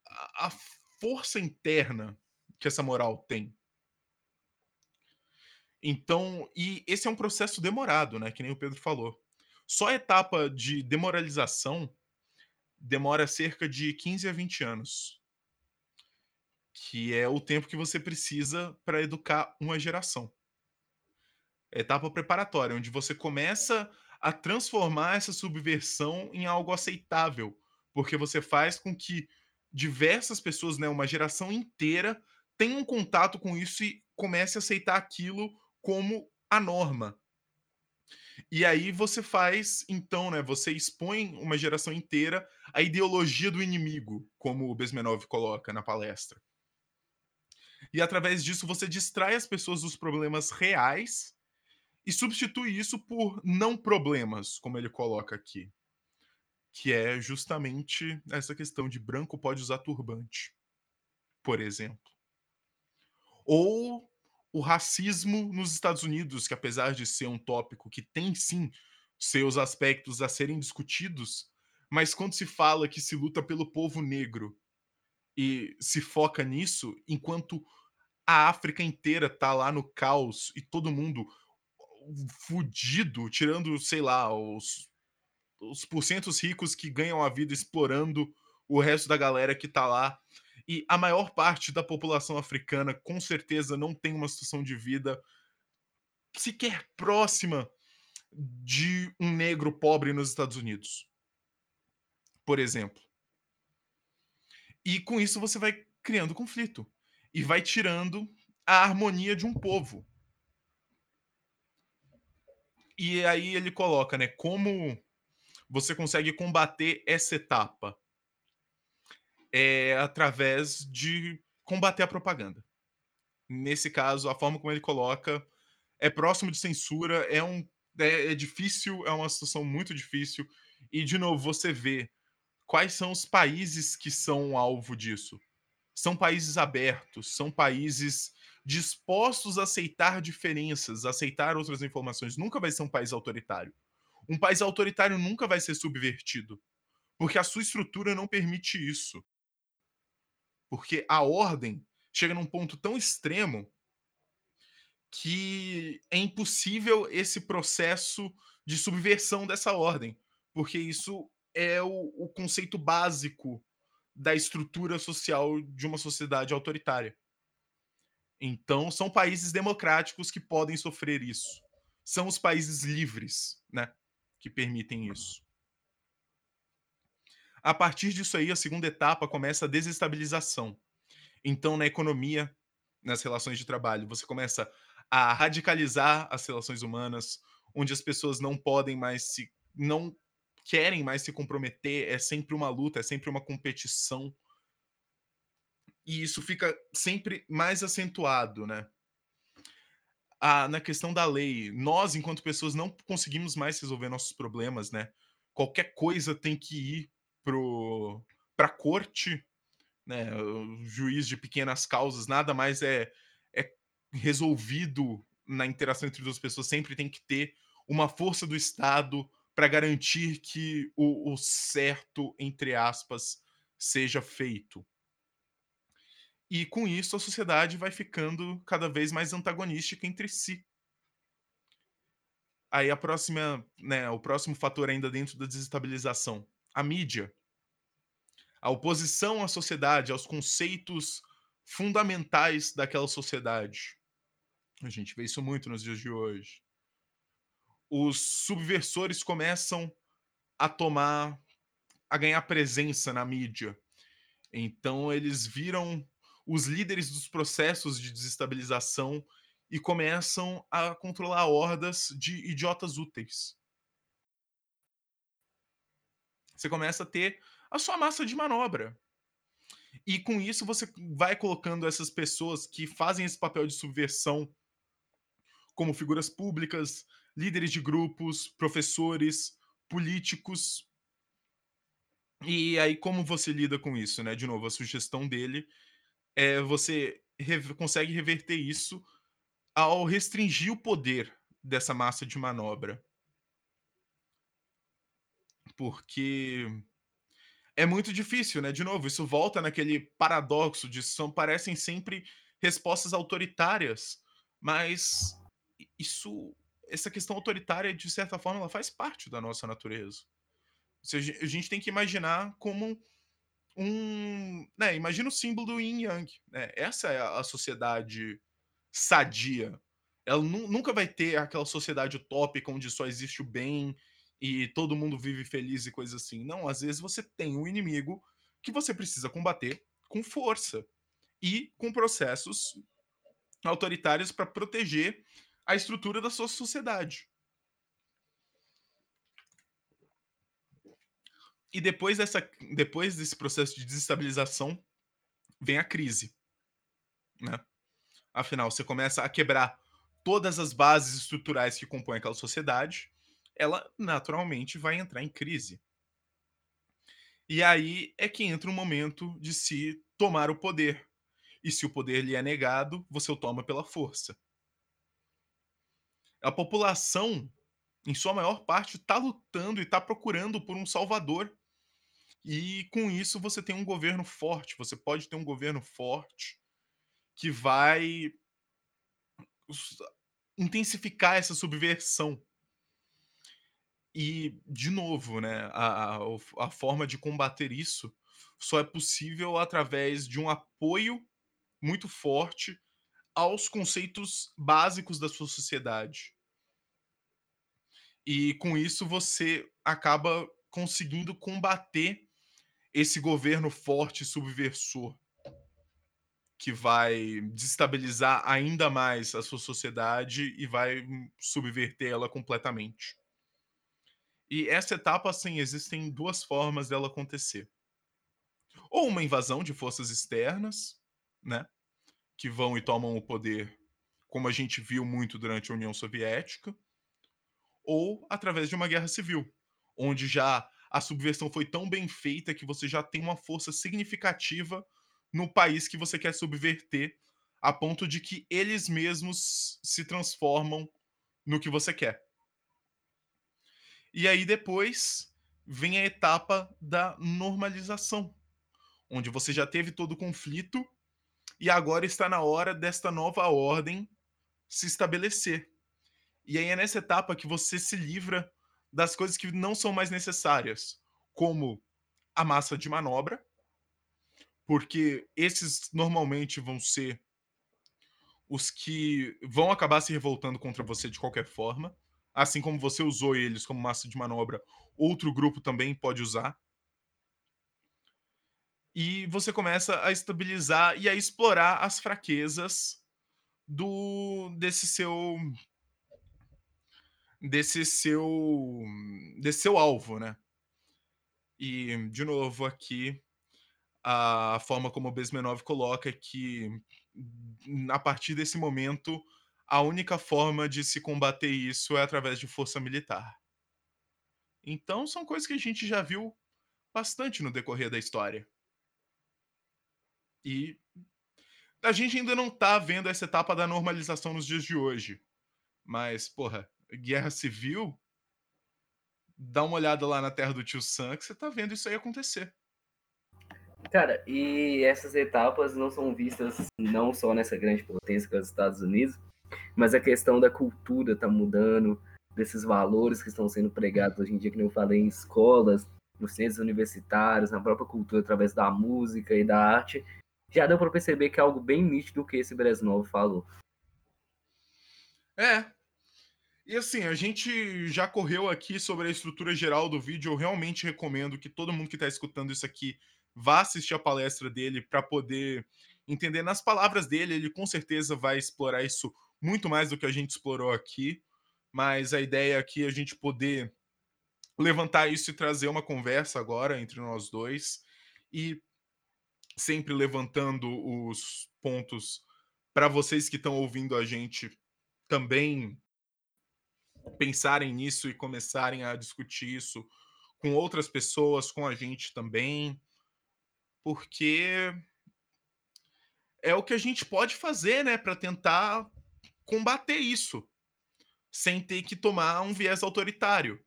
a a força interna que essa moral tem. Então e esse é um processo demorado, né, que nem o Pedro falou. Só a etapa de demoralização demora cerca de 15 a 20 anos. Que é o tempo que você precisa para educar uma geração. Etapa preparatória, onde você começa a transformar essa subversão em algo aceitável, porque você faz com que diversas pessoas, né, uma geração inteira, tenham contato com isso e comece a aceitar aquilo como a norma. E aí você faz, então, né, você expõe uma geração inteira à ideologia do inimigo, como o Bezmenov coloca na palestra. E através disso você distrai as pessoas dos problemas reais e substitui isso por não problemas, como ele coloca aqui. Que é justamente essa questão de branco pode usar turbante, por exemplo. Ou o racismo nos Estados Unidos, que apesar de ser um tópico que tem sim seus aspectos a serem discutidos, mas quando se fala que se luta pelo povo negro e se foca nisso, enquanto a África inteira tá lá no caos e todo mundo fudido, tirando, sei lá, os os porcentos ricos que ganham a vida explorando o resto da galera que tá lá. E a maior parte da população africana com certeza não tem uma situação de vida sequer próxima de um negro pobre nos Estados Unidos. Por exemplo. E com isso você vai criando conflito e vai tirando a harmonia de um povo. E aí ele coloca, né, como você consegue combater essa etapa? É através de combater a propaganda. Nesse caso, a forma como ele coloca é próximo de censura, é um é, é difícil, é uma situação muito difícil. E de novo, você vê quais são os países que são alvo disso. São países abertos, são países dispostos a aceitar diferenças, aceitar outras informações. Nunca vai ser um país autoritário. Um país autoritário nunca vai ser subvertido, porque a sua estrutura não permite isso. Porque a ordem chega num ponto tão extremo que é impossível esse processo de subversão dessa ordem, porque isso é o, o conceito básico da estrutura social de uma sociedade autoritária. Então, são países democráticos que podem sofrer isso. São os países livres, né, que permitem isso. A partir disso aí, a segunda etapa começa a desestabilização. Então, na economia, nas relações de trabalho, você começa a radicalizar as relações humanas, onde as pessoas não podem mais se não querem mais se comprometer, é sempre uma luta, é sempre uma competição e isso fica sempre mais acentuado, né? Na questão da lei, nós, enquanto pessoas, não conseguimos mais resolver nossos problemas, né? Qualquer coisa tem que ir para a corte, né? O juiz de pequenas causas, nada mais é, é resolvido na interação entre duas pessoas, sempre tem que ter uma força do Estado para garantir que o, o certo, entre aspas, seja feito. E com isso a sociedade vai ficando cada vez mais antagonística entre si. Aí a próxima, né, o próximo fator ainda dentro da desestabilização, a mídia. A oposição à sociedade, aos conceitos fundamentais daquela sociedade. A gente vê isso muito nos dias de hoje. Os subversores começam a tomar, a ganhar presença na mídia. Então eles viram os líderes dos processos de desestabilização e começam a controlar hordas de idiotas úteis. Você começa a ter a sua massa de manobra. E com isso você vai colocando essas pessoas que fazem esse papel de subversão como figuras públicas, líderes de grupos, professores, políticos. E aí como você lida com isso, né? De novo, a sugestão dele é, você consegue reverter isso ao restringir o poder dessa massa de manobra. Porque é muito difícil, né, de novo, isso volta naquele paradoxo de são parecem sempre respostas autoritárias, mas isso essa questão autoritária, de certa forma, ela faz parte da nossa natureza. Se a gen a gente tem que imaginar como um né, imagina o símbolo do Yin Yang, né, essa é a sociedade sadia. Ela nun nunca vai ter aquela sociedade utópica onde só existe o bem e todo mundo vive feliz e coisa assim. Não, às vezes você tem um inimigo que você precisa combater com força e com processos autoritários pra proteger a estrutura da sua sociedade. E depois dessa depois desse processo de desestabilização, vem a crise, né. Afinal, você começa a quebrar todas as bases estruturais que compõem aquela sociedade, ela naturalmente vai entrar em crise. E aí é que entra o momento de se tomar o poder. E se o poder lhe é negado, você o toma pela força. A população, em sua maior parte, tá lutando e tá procurando por um salvador. E com isso você tem um governo forte, você pode ter um governo forte, que vai intensificar essa subversão. E, de novo, né, a a forma de combater isso só é possível através de um apoio muito forte aos conceitos básicos da sua sociedade. E com isso você acaba conseguindo combater esse governo forte subversor. Que vai desestabilizar ainda mais a sua sociedade e vai subverter ela completamente. E essa etapa, assim, existem 2 formas dela acontecer. Ou uma invasão de forças externas, né, que vão e tomam o poder, como a gente viu muito durante a União Soviética, ou através de uma guerra civil, onde já a subversão foi tão bem feita que você já tem uma força significativa no país que você quer subverter, a ponto de que eles mesmos se transformam no que você quer. E aí depois vem a etapa da normalização, onde você já teve todo o conflito e agora está na hora desta nova ordem se estabelecer. E aí é nessa etapa que você se livra das coisas que não são mais necessárias, como a massa de manobra, porque esses normalmente vão ser os que vão acabar se revoltando contra você de qualquer forma, assim como você usou eles como massa de manobra, outro grupo também pode usar. E você começa a estabilizar e a explorar as fraquezas do desse seu desse seu desse seu alvo, né. E, de novo aqui, a forma como o Bezmenov coloca é que, a partir desse momento, a única forma de se combater isso é através de força militar. Então são coisas que a gente já viu bastante no decorrer da história. E a gente ainda não tá vendo essa etapa da normalização nos dias de hoje, mas, porra, guerra civil dá uma olhada lá na terra do Tio Sam que você tá vendo isso aí acontecer. Cara, e essas etapas não são vistas não só nessa grande potência que é os Estados Unidos, mas a questão da cultura tá mudando, desses valores que estão sendo pregados hoje em dia, que eu falei, em escolas, nos centros universitários, na própria cultura, através da música e da arte, já deu pra perceber que é algo bem nítido que esse Brezhnov falou. É. E assim, a gente já correu aqui sobre a estrutura geral do vídeo, eu realmente recomendo que todo mundo que tá escutando isso aqui vá assistir a palestra dele pra poder entender nas palavras dele, ele com certeza vai explorar isso muito mais do que a gente explorou aqui, mas a ideia aqui é a gente poder levantar isso e trazer uma conversa agora entre nós 2, e sempre levantando os pontos pra vocês que estão ouvindo a gente também pensarem nisso e começarem a discutir isso com outras pessoas, com a gente também. Porque é o que a gente pode fazer, né, pra tentar combater isso, sem ter que tomar um viés autoritário.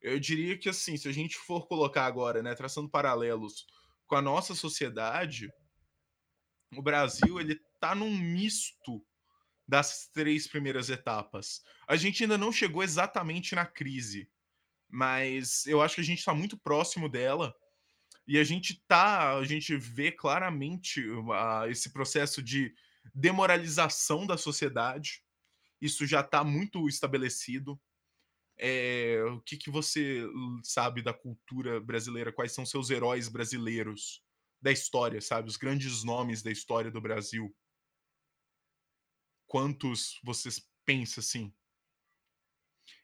Eu diria que, assim, se a gente for colocar agora, né, traçando paralelos com a nossa sociedade, o Brasil ele tá num misto das 3 primeiras etapas. A gente ainda não chegou exatamente na crise, mas eu acho que a gente tá muito próximo dela, e a gente tá a gente vê claramente a esse processo de demoralização da sociedade, isso já tá muito estabelecido. Eh, o que que você sabe da cultura brasileira? Quais são seus heróis brasileiros da história, sabe, os grandes nomes da história do Brasil? Quantos vocês pensa assim?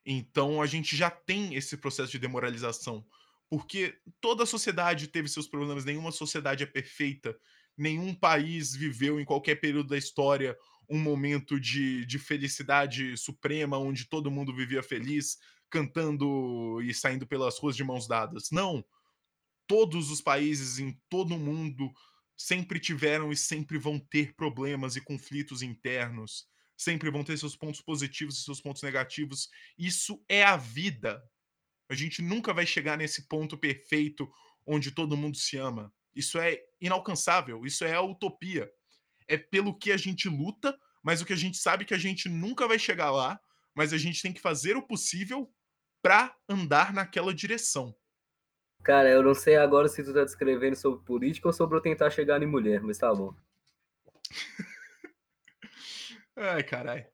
Então a gente já tem esse processo de demoralização, porque toda sociedade teve seus problemas, nenhuma sociedade é perfeita, nenhum país viveu em qualquer período da história um momento de de felicidade suprema, onde todo mundo vivia feliz, cantando e saindo pelas ruas de mãos dadas. Não, todos os países em todo o mundo sempre tiveram e sempre vão ter problemas e conflitos internos, sempre vão ter seus pontos positivos e seus pontos negativos. Isso é a vida. A gente nunca vai chegar nesse ponto perfeito onde todo mundo se ama. Isso é inalcançável, isso é a utopia. É pelo que a gente luta, mas o que a gente sabe que a gente nunca vai chegar lá, mas a gente tem que fazer o possível pra andar naquela direção. Cara, eu não sei agora se tu tá descrevendo sobre política ou sobre eu tentar chegar em mulher, mas tá bom. Ai, carai.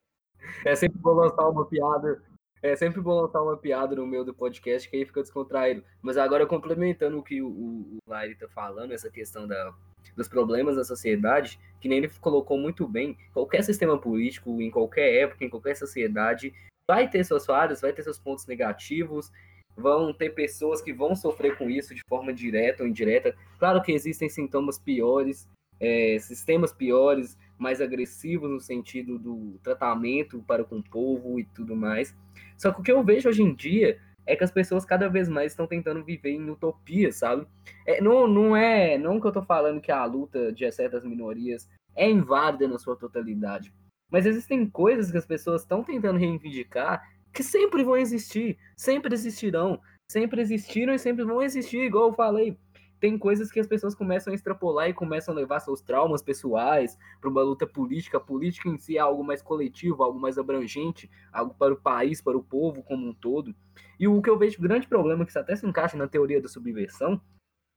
É sempre bom lançar uma piada é sempre bom lançar uma piada no meio do podcast que aí fica descontraído. Mas agora complementando o que o o o Lairy tá falando, essa questão da dos problemas da sociedade, que nem ele colocou muito bem, qualquer sistema político, em qualquer época, em qualquer sociedade, vai ter suas falhas, vai ter seus pontos negativos, vão ter pessoas que vão sofrer com isso de forma direta ou indireta. Claro que existem sintomas piores, eh, sistemas piores, mais agressivos no sentido do tratamento para com o povo e tudo mais. Só que o que eu vejo hoje em dia é que as pessoas cada vez mais estão tentando viver em utopia, sabe? Eh, não não é não que eu tô falando que a luta de certas minorias é inválida na sua totalidade, mas existem coisas que as pessoas estão tentando reivindicar que sempre vão existir, sempre existirão, sempre existiram e sempre vão existir, igual eu falei. Tem coisas que as pessoas começam a extrapolar e começam a levar seus traumas pessoais pra uma luta política. A política em si é algo mais coletivo, algo mais abrangente, algo para o país, para o povo como um todo. E o que eu vejo grande problema, que isso até se encaixa na teoria da subversão,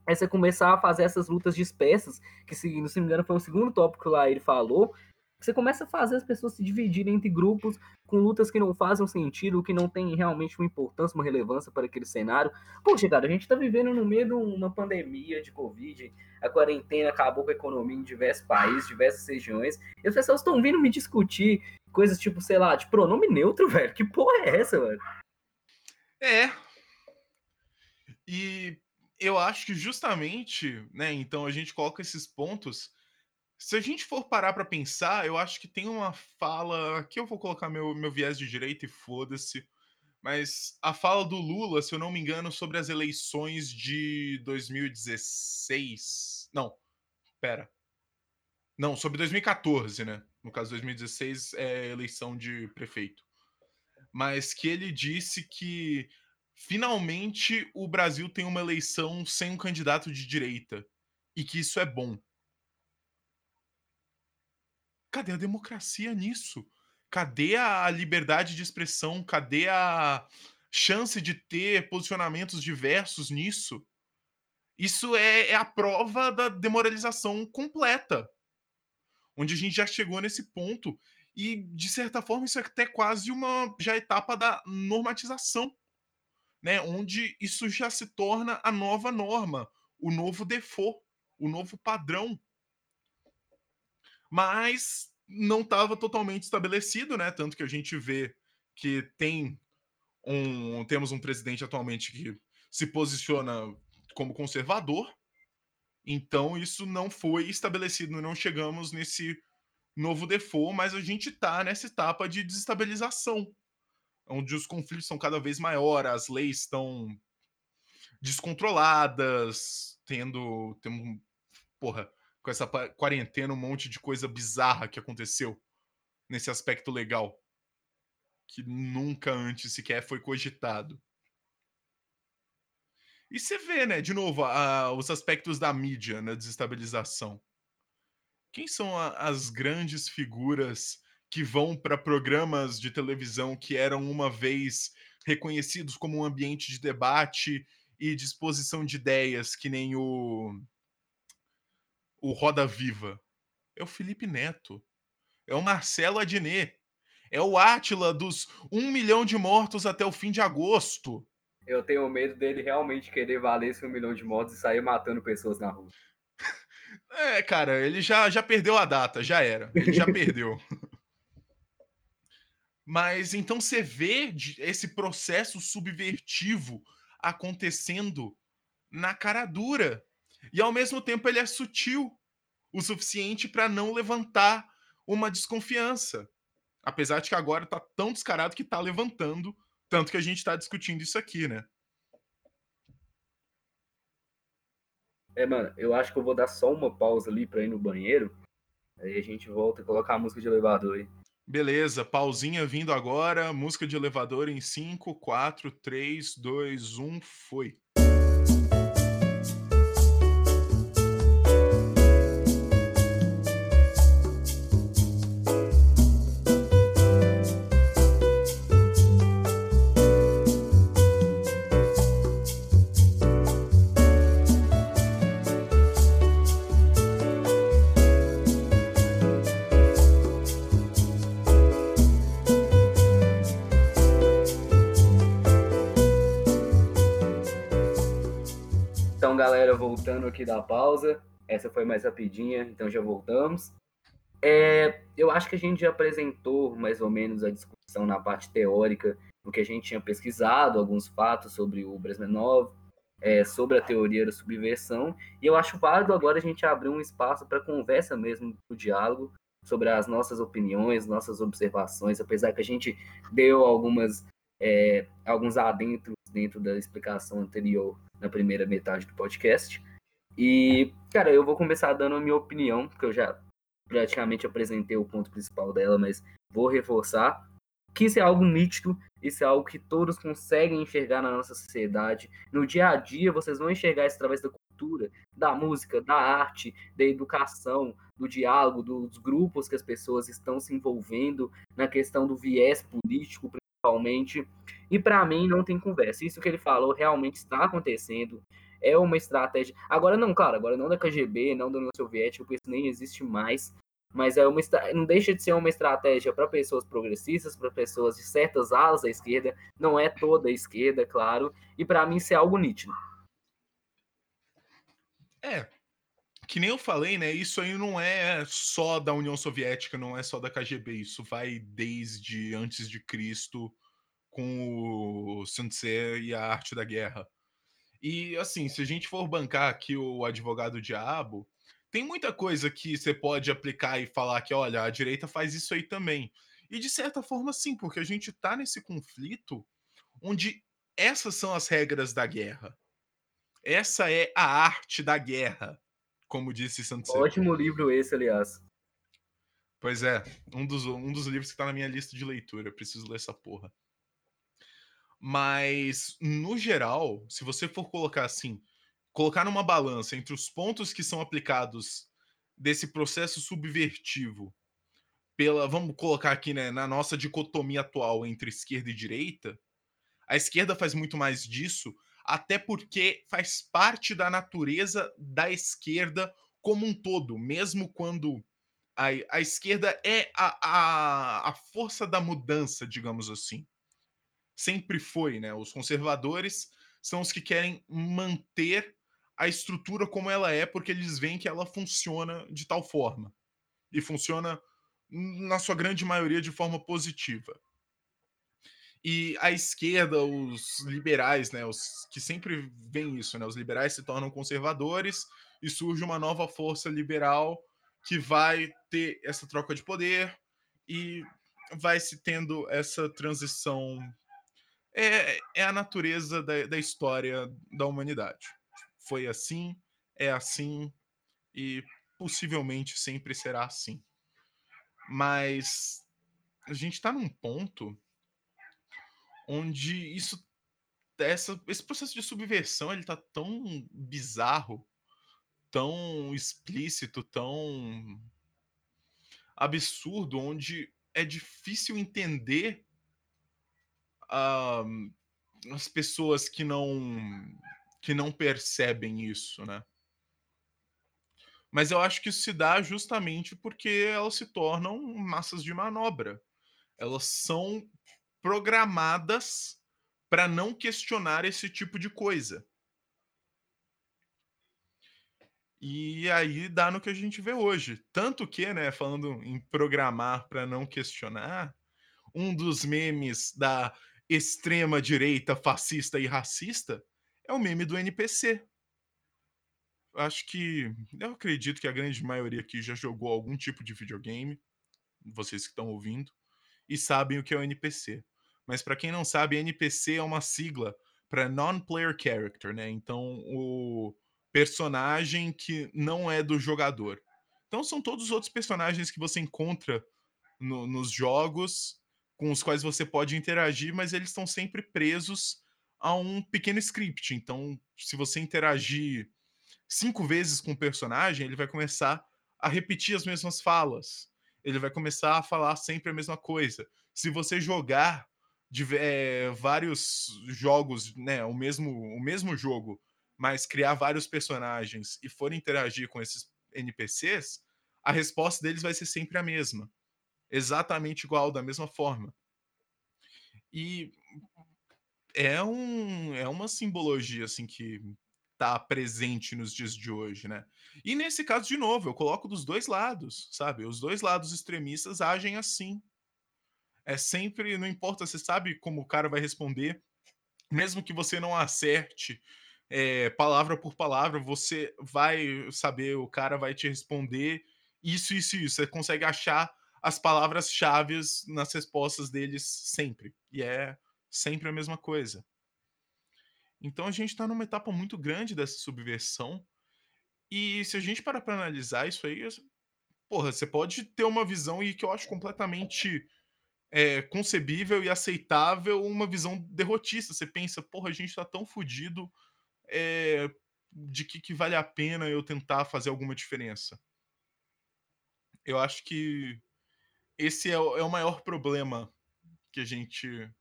é você começar a fazer essas lutas dispersas, que se não me engano foi o segundo tópico lá ele falou, você começa a fazer as pessoas se dividirem entre grupos com lutas que não fazem sentido, que não têm realmente uma importância, uma relevância para aquele cenário. Poxa, cara, a gente tá vivendo no meio de uma pandemia de Covid, a quarentena acabou com a economia em diversos países, diversas regiões, e as pessoas estão vindo me discutir coisas tipo, sei lá, de pronome neutro, velho. Que porra é essa, velho? É. E eu acho que justamente, né, então a gente coloca esses pontos se a gente for parar pra pensar, eu acho que tem uma fala aqui eu vou colocar meu meu viés de direita e foda-se, mas a fala do Lula, se eu não me engano, sobre as eleições de 2016 não, espera. Não, sobre 2014, né, no caso 2016 é eleição de prefeito. Mas que ele disse que finalmente o Brasil tem uma eleição sem um candidato de direita, e que isso é bom. Cadê a democracia nisso? Cadê a liberdade de expressão? Cadê a chance de ter posicionamentos diversos nisso? Isso é é a prova da demoralização completa. Onde a gente já chegou nesse ponto e, de certa forma, isso é até quase uma já etapa da normatização, né, onde isso já se torna a nova norma, o novo default, o novo padrão. Mas não estava totalmente estabelecido, né, tanto que a gente vê que tem um temos um presidente atualmente que se posiciona como conservador, então isso não foi estabelecido, não chegamos nesse novo default, mas a gente tá nessa etapa de desestabilização, onde os conflitos são cada vez maior, as leis estão descontroladas, tendo temo porra, com essa quarentena, um monte de coisa bizarra que aconteceu, nesse aspecto legal. Que nunca antes sequer foi cogitado. E você vê, né, de novo, a os aspectos da mídia na desestabilização. Quem são a as grandes figuras que vão para programas de televisão que eram uma vez reconhecidos como um ambiente de debate e de exposição de ideias, que nem o o Roda Viva? É o Felipe Neto, é o Marcelo Adnet, é o Átila dos 1.000.000 de mortos até o fim de agosto. Eu tenho medo dele realmente querer valer esse 1.000.000 de mortos e sair matando pessoas na rua. É, cara, ele já já perdeu a data, já era, ele já perdeu. Mas então você vê esse processo subvertivo acontecendo na cara dura. E ao mesmo tempo ele é sutil o suficiente para não levantar uma desconfiança. Apesar de que agora tá tão descarado que tá levantando, tanto que a gente tá discutindo isso aqui, né? É, mano, eu acho que eu vou dar só uma pausa ali pra ir no banheiro. Aí a gente volta e colocar a música de elevador aí. Beleza, pausinha vindo agora, música de elevador em 5, 4, 3, 2, 1, foi. Voltando aqui da pausa, essa foi mais rapidinha, então já voltamos. É, eu acho que a gente já apresentou mais ou menos a discussão na parte teórica do que a gente tinha pesquisado, alguns fatos sobre o Brezhnev, é, sobre a teoria da subversão, e eu acho válido agora a gente abrir um espaço para conversa mesmo, o diálogo, sobre as nossas opiniões, nossas observações, apesar que a gente deu algumas é, alguns adentros dentro da explicação anterior na primeira metade do podcast. E, cara, eu vou começar dando a minha opinião, porque eu já praticamente apresentei o ponto principal dela, mas vou reforçar que isso é algo nítido, isso é algo que todos conseguem enxergar na nossa sociedade. No dia a dia, vocês vão enxergar isso através da cultura, da música, da arte, da educação, do diálogo, dos grupos que as pessoas estão se envolvendo, na questão do viés político, principalmente. E para mim não tem conversa. Isso que ele falou realmente está acontecendo. É uma estratégia. Agora não, claro, agora não da KGB, não da União Soviética, porque isso nem existe mais. Mas é uma não deixa de ser uma estratégia para pessoas progressistas, para pessoas de certas alas da esquerda, não é toda a esquerda, claro. E para mim isso é algo nítido. É, que nem eu falei, né? Isso aí não é só da União Soviética, não é só da KGB. Isso vai desde antes de Cristo com o Sun Tse e a arte da guerra. E assim, se a gente for bancar aqui o advogado diabo, tem muita coisa que você pode aplicar e falar que, olha, a direita faz isso aí também. E de certa forma, sim, porque a gente tá nesse conflito onde essas são as regras da guerra. Essa é a arte da guerra, como disse Santos. Ótimo livro esse, aliás. Pois é, um dos, um dos livros que tá na minha lista de leitura. Preciso ler essa porra. Mas, no geral, se você for colocar assim, colocar numa balança entre os pontos que são aplicados desse processo subvertivo pela, vamos colocar aqui, né, na nossa dicotomia atual entre esquerda e direita, a esquerda faz muito mais disso, até porque faz parte da natureza da esquerda como um todo, mesmo quando a, a esquerda é a, a, a força da mudança, digamos assim sempre foi, né? Os conservadores são os que querem manter a estrutura como ela é, porque eles veem que ela funciona de tal forma. E funciona, na sua grande maioria, de forma positiva. E a esquerda, os liberais, né, os que sempre veem isso, né, os liberais se tornam conservadores e surge uma nova força liberal que vai ter essa troca de poder e vai se tendo essa transição é, é a natureza da, da história da humanidade. Foi assim, é assim e possivelmente sempre será assim. Mas a gente está num ponto onde isso essa esse processo de subversão, ele tá tão bizarro, tão explícito, tão absurdo, onde é difícil entender ah, as pessoas que não que não percebem isso, né. Mas eu acho que isso se dá justamente porque elas se tornam massas de manobra. Elas são programadas para não questionar esse tipo de coisa. E aí dá no que a gente vê hoje. Tanto que, né, falando em programar para não questionar, um dos memes da extrema direita fascista e racista é o meme do NPC. Acho que eu acredito que a grande maioria aqui já jogou algum tipo de videogame, vocês que estão ouvindo, e sabem o que é o NPC. Mas para quem não sabe, NPC é uma sigla para non-player character, né? Então, o personagem que não é do jogador. Então, são todos os outros personagens que você encontra no, nos jogos com os quais você pode interagir, mas eles estão sempre presos a um pequeno script. Então, se você interagir cinco vezes com o personagem, ele vai começar a repetir as mesmas falas. Ele vai começar a falar sempre a mesma coisa. Se você jogar de, é, vários jogos, né, o mesmo, o mesmo jogo, mas criar vários personagens e for interagir com esses NPCs, a resposta deles vai ser sempre a mesma. Exatamente igual, da mesma forma. E é, um, é uma simbologia assim que tá presente nos dias de hoje, né? E nesse caso, de novo, eu coloco dos dois lados, sabe? Os dois lados extremistas agem assim. É sempre, não importa, você sabe como o cara vai responder, mesmo que você não acerte é, palavra por palavra, você vai saber, o cara vai te responder isso, isso, isso. Você consegue achar as palavras-chave nas respostas deles sempre. E é sempre a mesma coisa. Então a gente está numa etapa muito grande dessa subversão. E se a gente parar para analisar isso aí, porra, você pode ter uma visão e que eu acho completamente é, concebível e aceitável, uma visão derrotista. Você pensa, porra, a gente está tão fodido, é, de que, que vale a pena eu tentar fazer alguma diferença. Eu acho que esse é o, é o maior problema que a gente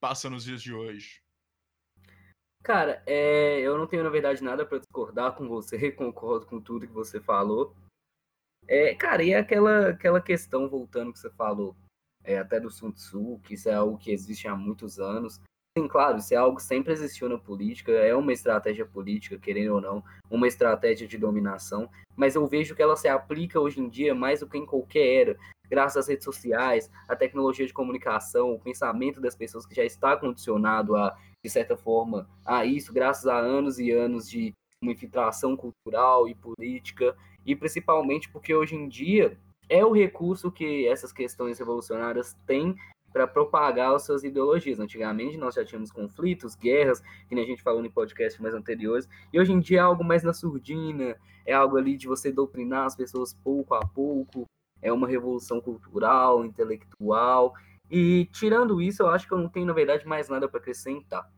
passa nos dias de hoje. Cara, é, eu não tenho, na verdade, nada para discordar com você, concordo com tudo que você falou. É, cara, e é aquela, aquela questão, voltando que você falou, é, até do Sun Tzu, que isso é algo que existe há muitos anos. Sim, claro, isso é algo que sempre existiu na política, é uma estratégia política, querendo ou não, uma estratégia de dominação, mas eu vejo que ela se aplica hoje em dia mais do que em qualquer era, graças às redes sociais, à tecnologia de comunicação, o pensamento das pessoas que já está condicionado a de certa forma, a isso, graças a anos e anos de uma infiltração cultural e política, e principalmente porque hoje em dia é o recurso que essas questões revolucionárias têm para propagar as suas ideologias. Antigamente nós já tínhamos conflitos, guerras, que nem a gente falou em podcasts mais anteriores, e hoje em dia é algo mais na surdina, é algo ali de você doutrinar as pessoas pouco a pouco, é uma revolução cultural, intelectual, e tirando isso, eu acho que eu não tenho, na verdade, mais nada para acrescentar.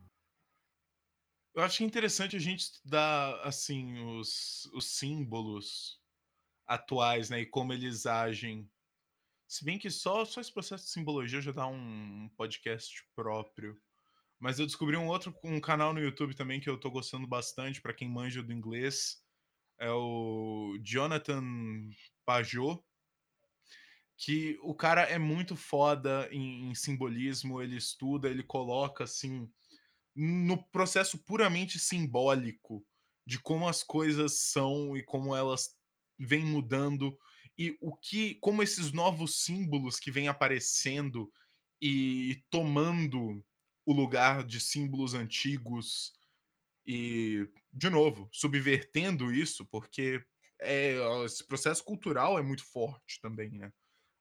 Eu acho interessante a gente estudar, assim, os, os símbolos atuais, né? E como eles agem. Se bem que só, só esse processo de simbologia já dá um, podcast próprio. Mas eu descobri um outro um canal no YouTube também que eu tô gostando bastante, para quem manja do inglês. É o Jonathan Pajot que o cara é muito foda em, em, simbolismo, ele estuda, ele coloca assim no processo puramente simbólico de como as coisas são e como elas vêm mudando e o que como esses novos símbolos que vêm aparecendo e tomando o lugar de símbolos antigos e de novo subvertendo isso porque é, esse processo cultural é muito forte também, né?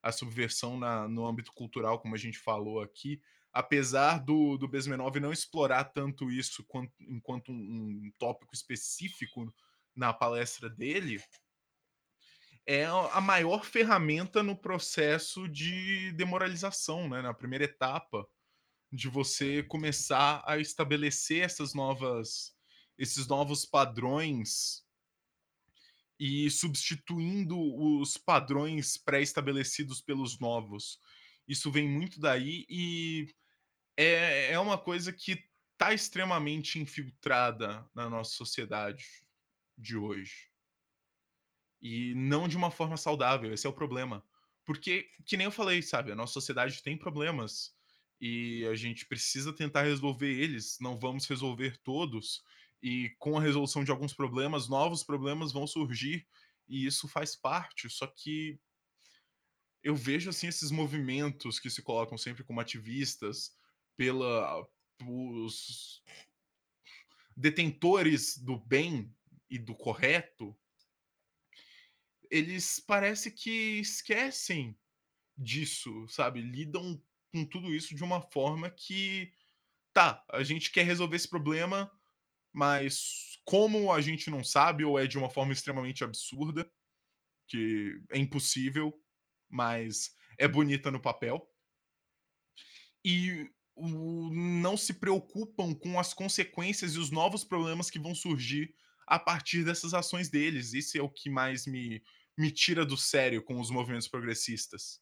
A subversão na, no âmbito cultural, como a gente falou aqui, apesar do, do Besmenov não explorar tanto isso quanto, enquanto um, um tópico específico na palestra dele, é a maior ferramenta no processo de demoralização, né, na primeira etapa de você começar a estabelecer essas novas esses novos padrões e substituindo os padrões pré-estabelecidos pelos novos. Isso vem muito daí e é é uma coisa que tá extremamente infiltrada na nossa sociedade de hoje. E não de uma forma saudável, esse é o problema. Porque, que nem eu falei, sabe, a nossa sociedade tem problemas e a gente precisa tentar resolver eles, não vamos resolver todos. E com a resolução de alguns problemas, novos problemas vão surgir e isso faz parte. Só que eu vejo assim esses movimentos que se colocam sempre como ativistas pela os detentores do bem e do correto, eles parece que esquecem disso, sabe? Lidam com tudo isso de uma forma que tá, a gente quer resolver esse problema, mas como a gente não sabe ou é de uma forma extremamente absurda, que é impossível, mas é bonita no papel. E o, não se preocupam com as consequências e os novos problemas que vão surgir a partir dessas ações deles. Isso é o que mais me, me tira do sério com os movimentos progressistas.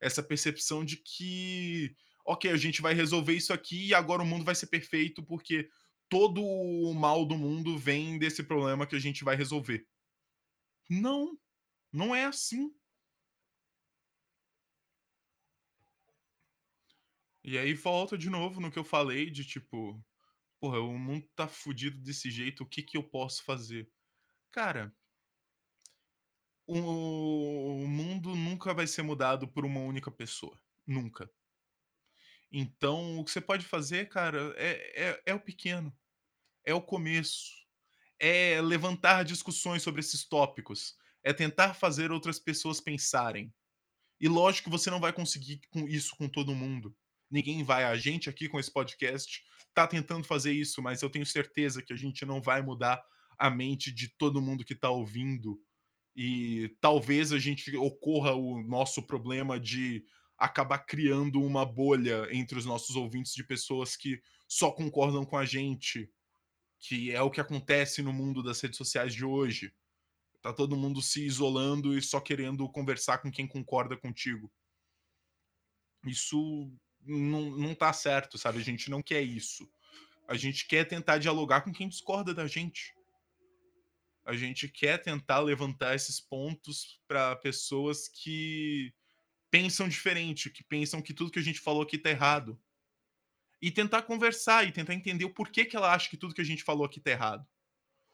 Essa percepção de que, ok, a gente vai resolver isso aqui e agora o mundo vai ser perfeito porque todo o mal do mundo vem desse problema que a gente vai resolver. Não, não é assim. E aí volta de novo no que eu falei de tipo, porra, o mundo tá fudido desse jeito, o que que eu posso fazer? Cara, o mundo nunca vai ser mudado por uma única pessoa. Nunca. Então, o que você pode fazer, cara, é, é, é o pequeno. É o começo. É levantar discussões sobre esses tópicos. É tentar fazer outras pessoas pensarem. E lógico que você não vai conseguir com isso com todo mundo. Ninguém vai. A gente aqui com esse podcast tá tentando fazer isso, mas eu tenho certeza que a gente não vai mudar a mente de todo mundo que tá ouvindo e talvez a gente ocorra o nosso problema de acabar criando uma bolha entre os nossos ouvintes de pessoas que só concordam com a gente, que é o que acontece no mundo das redes sociais de hoje. Tá todo mundo se isolando e só querendo conversar com quem concorda contigo. Isso não, não tá certo, sabe? A gente não quer isso. A gente quer tentar dialogar com quem discorda da gente a gente quer tentar levantar esses pontos para pessoas que pensam diferente, que pensam que tudo que a gente falou aqui tá errado. E tentar conversar e tentar entender o porquê que ela acha que tudo que a gente falou aqui tá errado.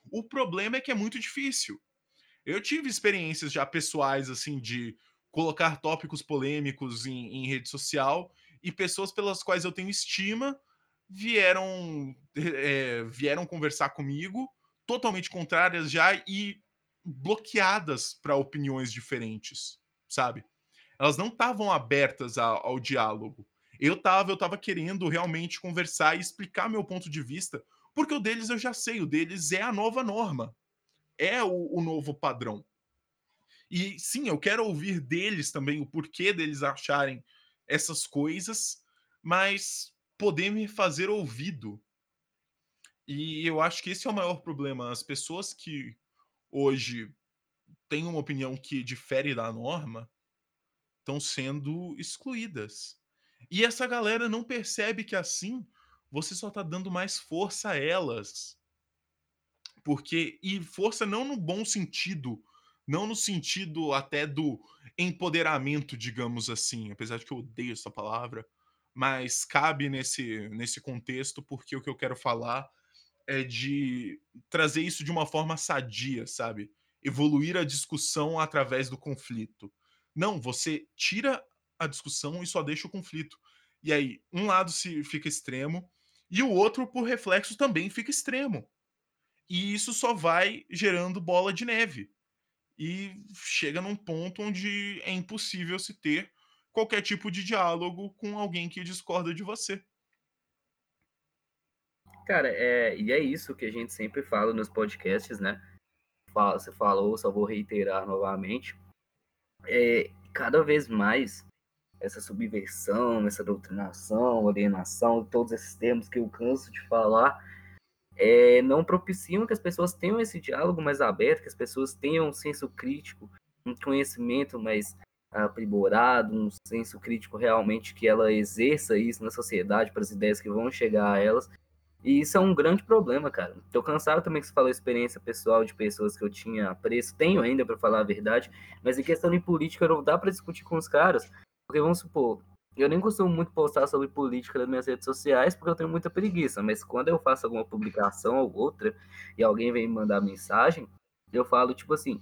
O problema é que é muito difícil. Eu tive experiências já pessoais, assim, de colocar tópicos polêmicos em, em rede social e pessoas pelas quais eu tenho estima vieram, é, vieram conversar comigo totalmente contrárias já e bloqueadas para opiniões diferentes, sabe? Elas não estavam abertas ao, ao diálogo. Eu tava, eu tava querendo realmente conversar e explicar meu ponto de vista, porque o deles eu já sei, o deles é a nova norma, é o, o novo padrão. E sim, eu quero ouvir deles também o porquê deles acharem essas coisas, mas poder me fazer ouvido e eu acho que esse é o maior problema. As pessoas que hoje têm uma opinião que difere da norma estão sendo excluídas. E essa galera não percebe que assim você só está dando mais força a elas. Porque e força não no bom sentido, não no sentido até do empoderamento, digamos assim, apesar de que eu odeio essa palavra, mas cabe nesse nesse contexto porque o que eu quero falar é de trazer isso de uma forma sadia, sabe? Evoluir a discussão através do conflito. Não, você tira a discussão e só deixa o conflito. E aí, um lado se fica extremo e o outro, por reflexo, também fica extremo. E isso só vai gerando bola de neve. E chega num ponto onde é impossível se ter qualquer tipo de diálogo com alguém que discorda de você. Cara, é, e é isso que a gente sempre fala nos podcasts, né? Fala, você falou, só vou reiterar novamente. É, cada vez mais essa subversão, essa doutrinação, alienação, todos esses termos que eu canso de falar, é, não propiciam que as pessoas tenham esse diálogo mais aberto, que as pessoas tenham um senso crítico, um conhecimento mais aprimorado, um senso crítico realmente que ela exerça isso na sociedade para as ideias que vão chegar a elas. E isso é um grande problema, cara. Tô cansado também que você falou experiência pessoal de pessoas que eu tinha apreço, tenho ainda para falar a verdade, mas em questão de política não dá para discutir com os caras, porque vamos supor, eu nem costumo muito postar sobre política nas minhas redes sociais porque eu tenho muita preguiça, mas quando eu faço alguma publicação ou outra e alguém vem me mandar mensagem, eu falo tipo assim: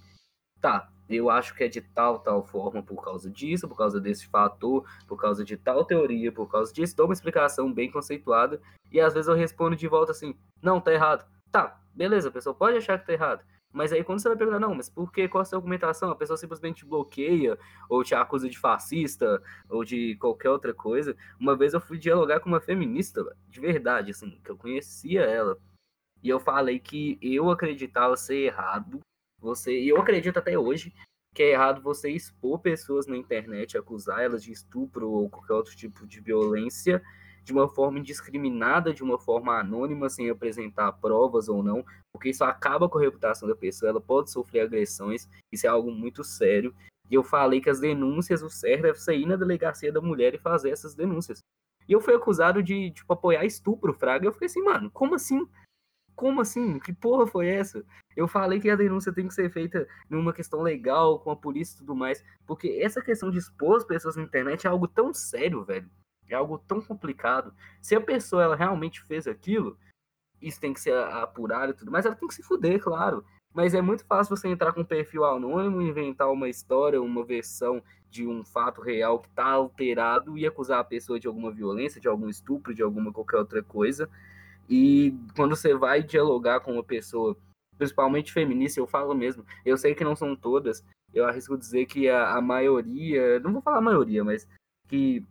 tá, eu acho que é de tal, tal forma por causa disso, por causa desse fator, por causa de tal teoria, por causa disso, dou uma explicação bem conceituada, e às vezes eu respondo de volta assim, não, tá errado. Tá, beleza, a pessoa pode achar que tá errado. Mas aí quando você vai perguntar, não, mas por que? Qual a sua argumentação? A pessoa simplesmente bloqueia, ou te acusa de fascista, ou de qualquer outra coisa. Uma vez eu fui dialogar com uma feminista, de verdade, assim, que eu conhecia ela. E eu falei que eu acreditava ser errado você, e eu acredito até hoje que é errado você expor pessoas na internet, acusar elas de estupro ou qualquer outro tipo de violência de uma forma indiscriminada, de uma forma anônima, sem apresentar provas ou não, porque isso acaba com a reputação da pessoa, ela pode sofrer agressões, isso é algo muito sério. E eu falei que as denúncias, o certo é você ir na delegacia da mulher e fazer essas denúncias. E eu fui acusado de, tipo, apoiar estupro, Fraga. Eu fiquei assim, mano, como assim? Como assim? Que porra foi essa? Eu falei que a denúncia tem que ser feita numa questão legal, com a polícia e tudo mais, porque essa questão de expor as pessoas na internet é algo tão sério, velho. É algo tão complicado. Se a pessoa ela realmente fez aquilo, isso tem que ser apurado e tudo mais, ela tem que se fuder, claro. Mas é muito fácil você entrar com um perfil anônimo, inventar uma história, uma versão de um fato real que está alterado e acusar a pessoa de alguma violência, de algum estupro, de alguma qualquer outra coisa. E quando você vai dialogar com uma pessoa, principalmente feminista, eu falo mesmo, eu sei que não são todas, eu arrisco dizer que a, a maioria, não vou falar a maioria, mas que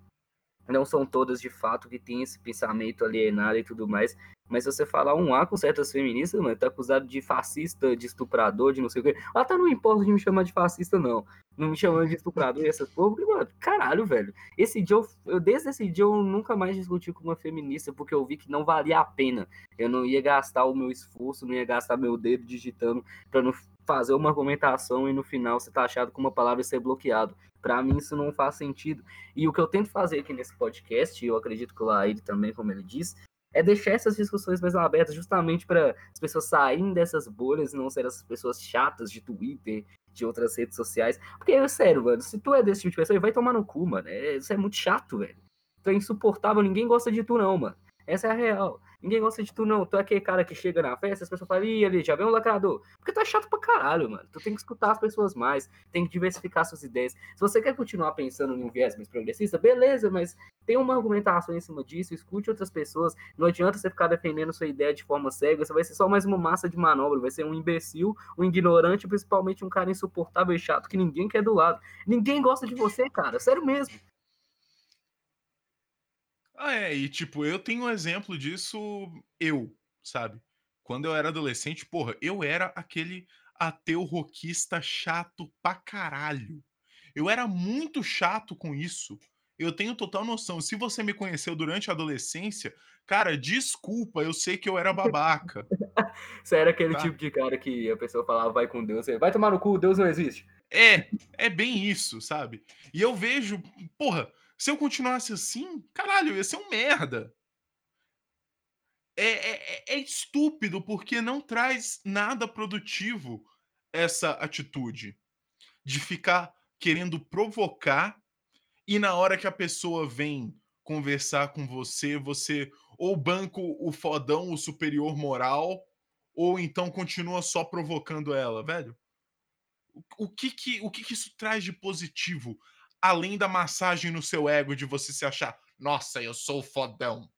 não são todas de fato que têm esse pensamento alienado e tudo mais. Mas se você falar um A com certas feministas, mano, tá acusado de fascista, de estuprador, de não sei o quê. Ela tá não importa de me chamar de fascista, não. Não me chamando de estuprador e essas porra, porque, mano, caralho, velho. Esse dia, eu, eu, desde esse dia, eu nunca mais discuti com uma feminista, porque eu vi que não valia a pena. Eu não ia gastar o meu esforço, não ia gastar meu dedo digitando pra não fazer uma argumentação e no final você tá achado com uma palavra ser bloqueado. Para mim isso não faz sentido. E o que eu tento fazer aqui nesse podcast, e eu acredito que o Laíde também, como ele diz, é deixar essas discussões mais abertas, justamente para as pessoas saírem dessas bolhas e não serem essas pessoas chatas de Twitter, de outras redes sociais. Porque, é sério, mano, se tu é desse tipo de pessoa, vai tomar no cu, mano. É, isso é muito chato, velho. Tu é insuportável, ninguém gosta de tu, não, mano. Essa é a real. Ninguém gosta de tu, não. Tu é aquele cara que chega na festa, as pessoas falam, ih, ali, já vem um lacrador. Porque tu é chato pra caralho, mano. Tu tem que escutar as pessoas mais, tem que diversificar suas ideias. Se você quer continuar pensando em um viés mais progressista, beleza, mas tem uma argumentação em cima disso, escute outras pessoas. Não adianta você ficar defendendo sua ideia de forma cega, você vai ser só mais uma massa de manobra, vai ser um imbecil, um ignorante, principalmente um cara insuportável e chato que ninguém quer do lado. Ninguém gosta de você, cara, sério mesmo. Ah, é, e tipo, eu tenho um exemplo disso, eu, sabe? Quando eu era adolescente, porra, eu era aquele ateu roquista chato pra caralho. Eu era muito chato com isso. Eu tenho total noção. Se você me conheceu durante a adolescência, cara, desculpa, eu sei que eu era babaca. você era aquele tá? tipo de cara que a pessoa falava, vai com Deus, vai tomar no cu, Deus não existe. É, é bem isso, sabe? E eu vejo, porra, se eu continuasse assim, caralho, ia ser um merda. É, é, é, é estúpido porque não traz nada produtivo essa atitude de ficar querendo provocar e na hora que a pessoa vem conversar com você, você ou banco o fodão, o superior moral, ou então continua só provocando ela, velho. O, o que que o que que isso traz de positivo? Além da massagem no seu ego de você se achar, nossa, eu sou fodão.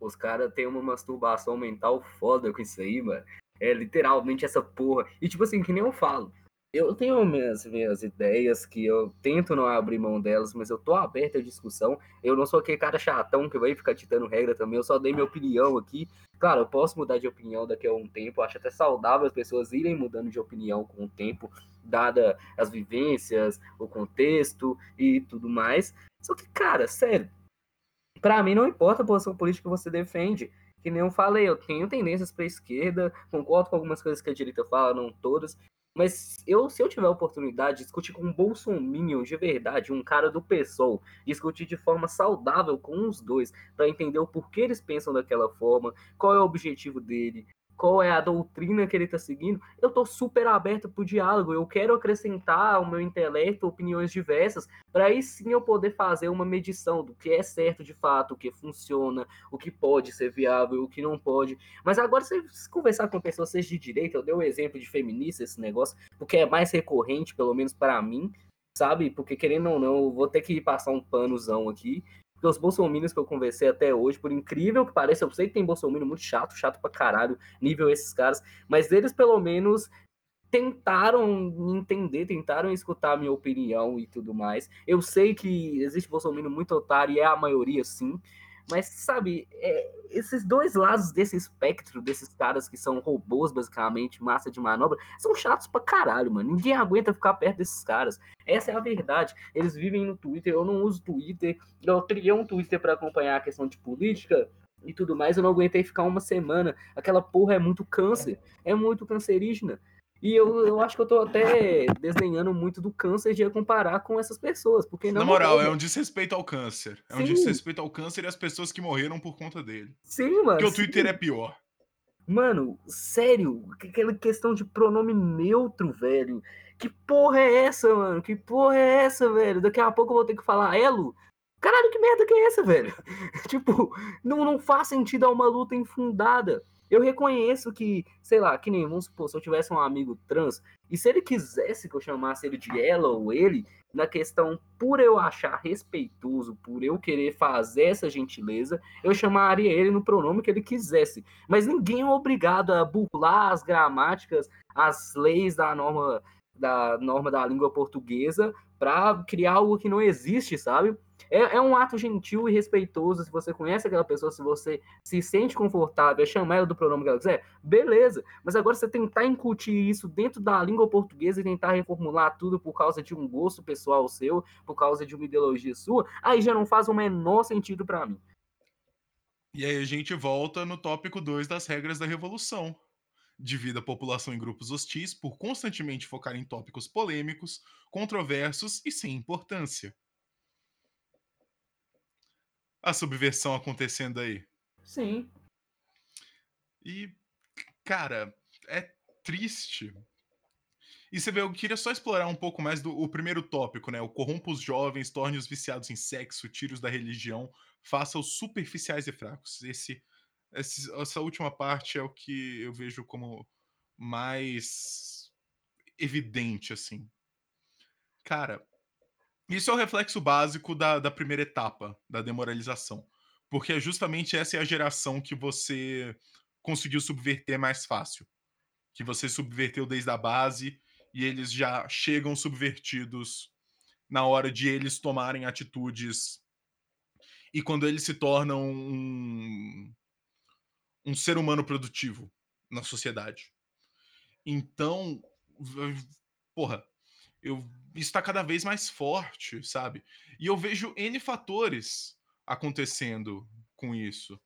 Os caras têm uma masturbação mental foda com isso aí, mano. É literalmente essa porra. E tipo assim, que nem eu falo. Eu tenho minhas, minhas ideias que eu tento não abrir mão delas, mas eu tô aberto à discussão. Eu não sou aquele cara chatão que vai ficar ditando regra também. Eu só dei minha opinião aqui. Claro, eu posso mudar de opinião daqui a um tempo. Eu acho até saudável as pessoas irem mudando de opinião com o tempo, dada as vivências, o contexto e tudo mais. Só que, cara, sério, para mim não importa a posição política que você defende. Que nem eu falei, eu tenho tendências para esquerda, concordo com algumas coisas que a direita fala, não todas, mas eu, se eu tiver a oportunidade de discutir com um bolsominion de verdade, um cara do PSOL, discutir de forma saudável com os dois, para entender o porquê eles pensam daquela forma, qual é o objetivo dele, qual é a doutrina que ele está seguindo, eu estou super aberto para o diálogo. Eu quero acrescentar ao meu intelecto opiniões diversas, para aí sim eu poder fazer uma medição do que é certo de fato, o que funciona, o que pode ser viável, o que não pode. Mas agora, se você conversar com pessoas seja de direita, eu dei o um exemplo de feminista esse negócio, porque é mais recorrente, pelo menos para mim, sabe? Porque querendo ou não, eu vou ter que passar um panozão aqui. Porque os bolsominions que eu conversei até hoje, por incrível que pareça, eu sei que tem bolsominion muito chato, chato pra caralho, nível esses caras, mas eles pelo menos tentaram entender, tentaram escutar a minha opinião e tudo mais. Eu sei que existe bolsominion muito otário e é a maioria sim, mas, sabe, é, esses dois lados desse espectro, desses caras que são robôs, basicamente, massa de manobra, são chatos pra caralho, mano. Ninguém aguenta ficar perto desses caras. Essa é a verdade. Eles vivem no Twitter, eu não uso Twitter. Eu criei um Twitter para acompanhar a questão de política e tudo mais. Eu não aguentei ficar uma semana. Aquela porra é muito câncer. É muito cancerígena. E eu, eu acho que eu tô até desenhando muito do câncer de comparar com essas pessoas. Porque não Na moral, é um desrespeito ao câncer. É Sim. um desrespeito ao câncer e às pessoas que morreram por conta dele. Sim, mano. Porque o Twitter é pior. Mano, sério, aquela questão de pronome neutro, velho. Que porra é essa, mano? Que porra é essa, velho? Daqui a pouco eu vou ter que falar elo. Caralho, que merda que é essa, velho? tipo, não, não faz sentido a uma luta infundada. Eu reconheço que, sei lá, que nem, vamos supor, se eu tivesse um amigo trans, e se ele quisesse que eu chamasse ele de ela ou ele, na questão por eu achar respeitoso, por eu querer fazer essa gentileza, eu chamaria ele no pronome que ele quisesse. Mas ninguém é obrigado a burlar as gramáticas, as leis da norma da norma da língua portuguesa para criar algo que não existe, sabe? É, é, um ato gentil e respeitoso. Se você conhece aquela pessoa, se você se sente confortável, é chamar ela do pronome que ela quiser, beleza. Mas agora você tentar incutir isso dentro da língua portuguesa e tentar reformular tudo por causa de um gosto pessoal seu, por causa de uma ideologia sua, aí já não faz o menor sentido para mim. E aí a gente volta no tópico 2 das regras da revolução. Divida a população em grupos hostis por constantemente focar em tópicos polêmicos, controversos e sem importância a subversão acontecendo aí. Sim. E, cara, é triste. E você vê, eu queria só explorar um pouco mais do o primeiro tópico, né? O corrompa os jovens, torne os viciados em sexo, tire-os da religião, faça-os superficiais e fracos. Esse, essa última parte é o que eu vejo como mais evidente, assim. Cara, isso é o reflexo básico da, da primeira etapa da demoralização. Porque é justamente essa é a geração que você conseguiu subverter mais fácil. Que você subverteu desde a base e eles já chegam subvertidos na hora de eles tomarem atitudes. E quando eles se tornam um, um ser humano produtivo na sociedade. Então, porra, eu está cada vez mais forte, sabe? E eu vejo N fatores acontecendo com isso.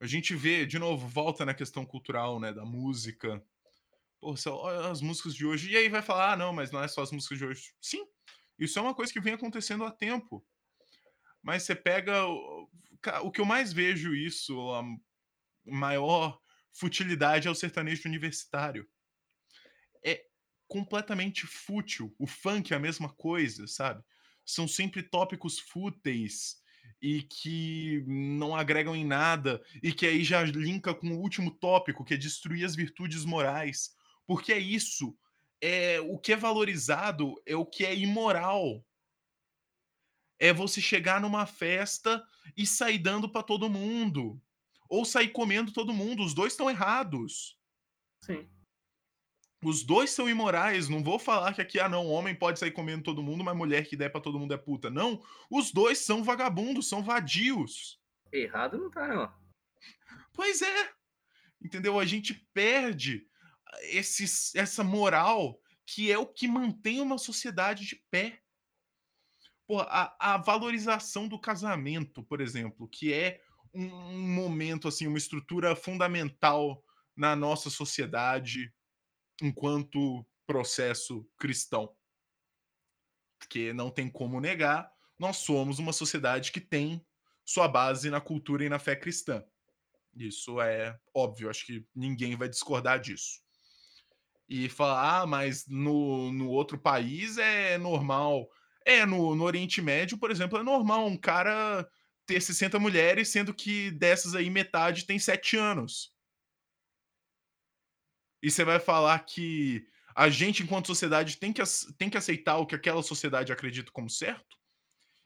A gente vê, de novo, volta na questão cultural, né, da música. Pô, as músicas de hoje. E aí vai falar, ah, não, mas não é só as músicas de hoje. Sim, isso é uma coisa que vem acontecendo há tempo. Mas você pega. O que eu mais vejo isso, maior futilidade é o sertanejo universitário. É completamente fútil. O funk é a mesma coisa, sabe? São sempre tópicos fúteis e que não agregam em nada e que aí já linka com o último tópico, que é destruir as virtudes morais. Porque é isso. É o que é valorizado é o que é imoral. É você chegar numa festa e sair dando para todo mundo, ou sair comendo todo mundo. Os dois estão errados. Sim. Os dois são imorais. Não vou falar que aqui, ah, não, homem pode sair comendo todo mundo, mas mulher que der pra todo mundo é puta. Não. Os dois são vagabundos, são vadios. Errado não tá, não. Pois é. Entendeu? A gente perde esse, essa moral que é o que mantém uma sociedade de pé. Pô, a, a valorização do casamento, por exemplo, que é um, um momento, assim, uma estrutura fundamental na nossa sociedade enquanto processo cristão. Porque não tem como negar, nós somos uma sociedade que tem sua base na cultura e na fé cristã. Isso é óbvio, acho que ninguém vai discordar disso. E falar, ah, mas no, no outro país é normal. É, no, no Oriente Médio, por exemplo, é normal um cara ter 60 mulheres, sendo que dessas aí metade tem 7 anos. E você vai falar que a gente, enquanto sociedade, tem que, tem que aceitar o que aquela sociedade acredita como certo?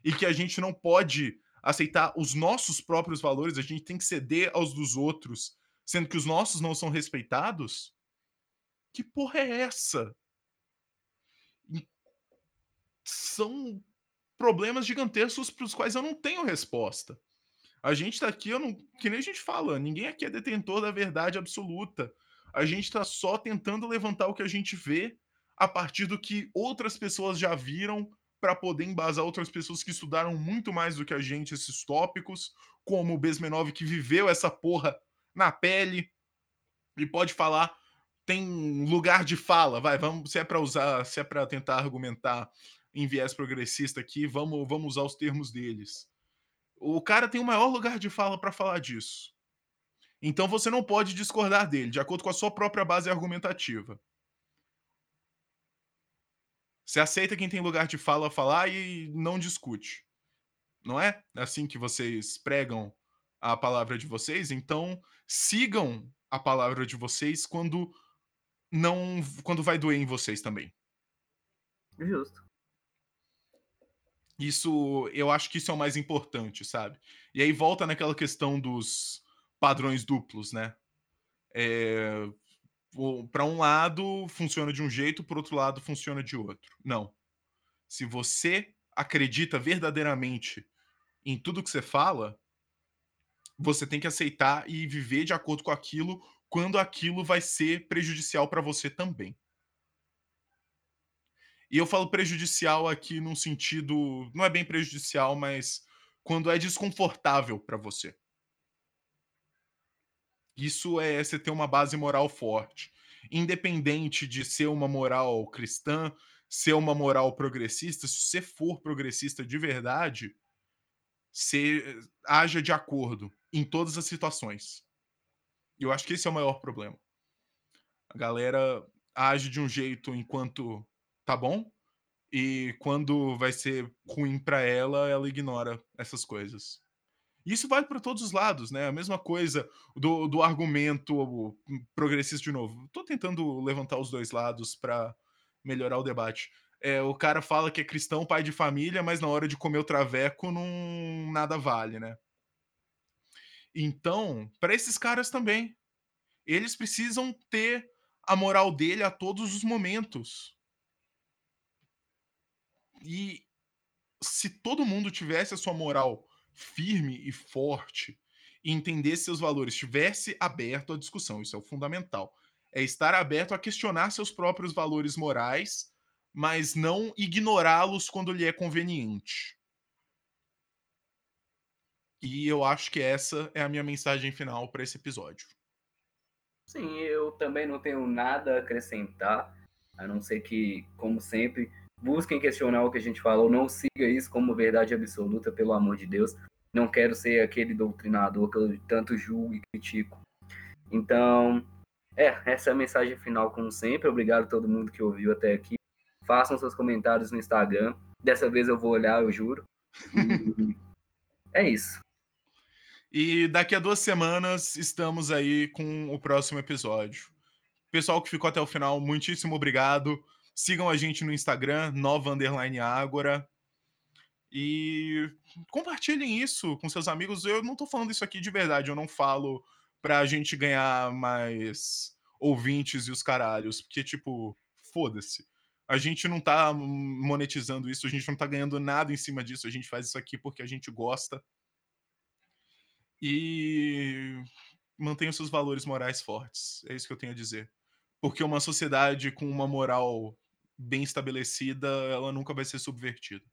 E que a gente não pode aceitar os nossos próprios valores, a gente tem que ceder aos dos outros, sendo que os nossos não são respeitados? Que porra é essa? São problemas gigantescos para os quais eu não tenho resposta. A gente tá aqui, eu não, que nem a gente fala, ninguém aqui é detentor da verdade absoluta. A gente está só tentando levantar o que a gente vê a partir do que outras pessoas já viram para poder embasar outras pessoas que estudaram muito mais do que a gente esses tópicos, como o Besmenov que viveu essa porra na pele e pode falar, tem lugar de fala, vai, vamos, se é para usar, se é para tentar argumentar em viés progressista aqui, vamos, vamos usar os termos deles. O cara tem o maior lugar de fala para falar disso. Então você não pode discordar dele, de acordo com a sua própria base argumentativa. Você aceita quem tem lugar de fala falar e não discute. Não é? assim que vocês pregam a palavra de vocês? Então, sigam a palavra de vocês quando não quando vai doer em vocês também. Justo. Isso, eu acho que isso é o mais importante, sabe? E aí volta naquela questão dos padrões duplos, né? É, para um lado funciona de um jeito, por outro lado funciona de outro. Não. Se você acredita verdadeiramente em tudo que você fala, você tem que aceitar e viver de acordo com aquilo quando aquilo vai ser prejudicial para você também. E eu falo prejudicial aqui num sentido, não é bem prejudicial, mas quando é desconfortável para você. Isso é você ter uma base moral forte. Independente de ser uma moral cristã, ser uma moral progressista, se você for progressista de verdade, você haja de acordo em todas as situações. Eu acho que esse é o maior problema. A galera age de um jeito enquanto tá bom, e quando vai ser ruim para ela, ela ignora essas coisas. Isso vale para todos os lados, né? A mesma coisa do, do argumento progressista de novo. Estou tentando levantar os dois lados para melhorar o debate. É, o cara fala que é cristão, pai de família, mas na hora de comer o traveco não nada vale, né? Então, para esses caras também, eles precisam ter a moral dele a todos os momentos. E se todo mundo tivesse a sua moral firme e forte e entendesse seus valores, estivesse aberto à discussão, isso é o fundamental. É estar aberto a questionar seus próprios valores morais, mas não ignorá-los quando lhe é conveniente. E eu acho que essa é a minha mensagem final para esse episódio. Sim, eu também não tenho nada a acrescentar, a não ser que, como sempre, busquem questionar o que a gente falou, não siga isso como verdade absoluta, pelo amor de Deus. Não quero ser aquele doutrinador que eu tanto julgo e critico. Então, é, essa é a mensagem final, como sempre. Obrigado a todo mundo que ouviu até aqui. Façam seus comentários no Instagram. Dessa vez eu vou olhar, eu juro. É isso. E daqui a duas semanas estamos aí com o próximo episódio. Pessoal que ficou até o final, muitíssimo obrigado. Sigam a gente no Instagram, nova underline Ágora. E compartilhem isso com seus amigos. Eu não tô falando isso aqui de verdade, eu não falo pra gente ganhar mais ouvintes e os caralhos, porque, tipo, foda-se. A gente não tá monetizando isso, a gente não tá ganhando nada em cima disso, a gente faz isso aqui porque a gente gosta. E mantenha seus valores morais fortes. É isso que eu tenho a dizer. Porque uma sociedade com uma moral bem estabelecida, ela nunca vai ser subvertida.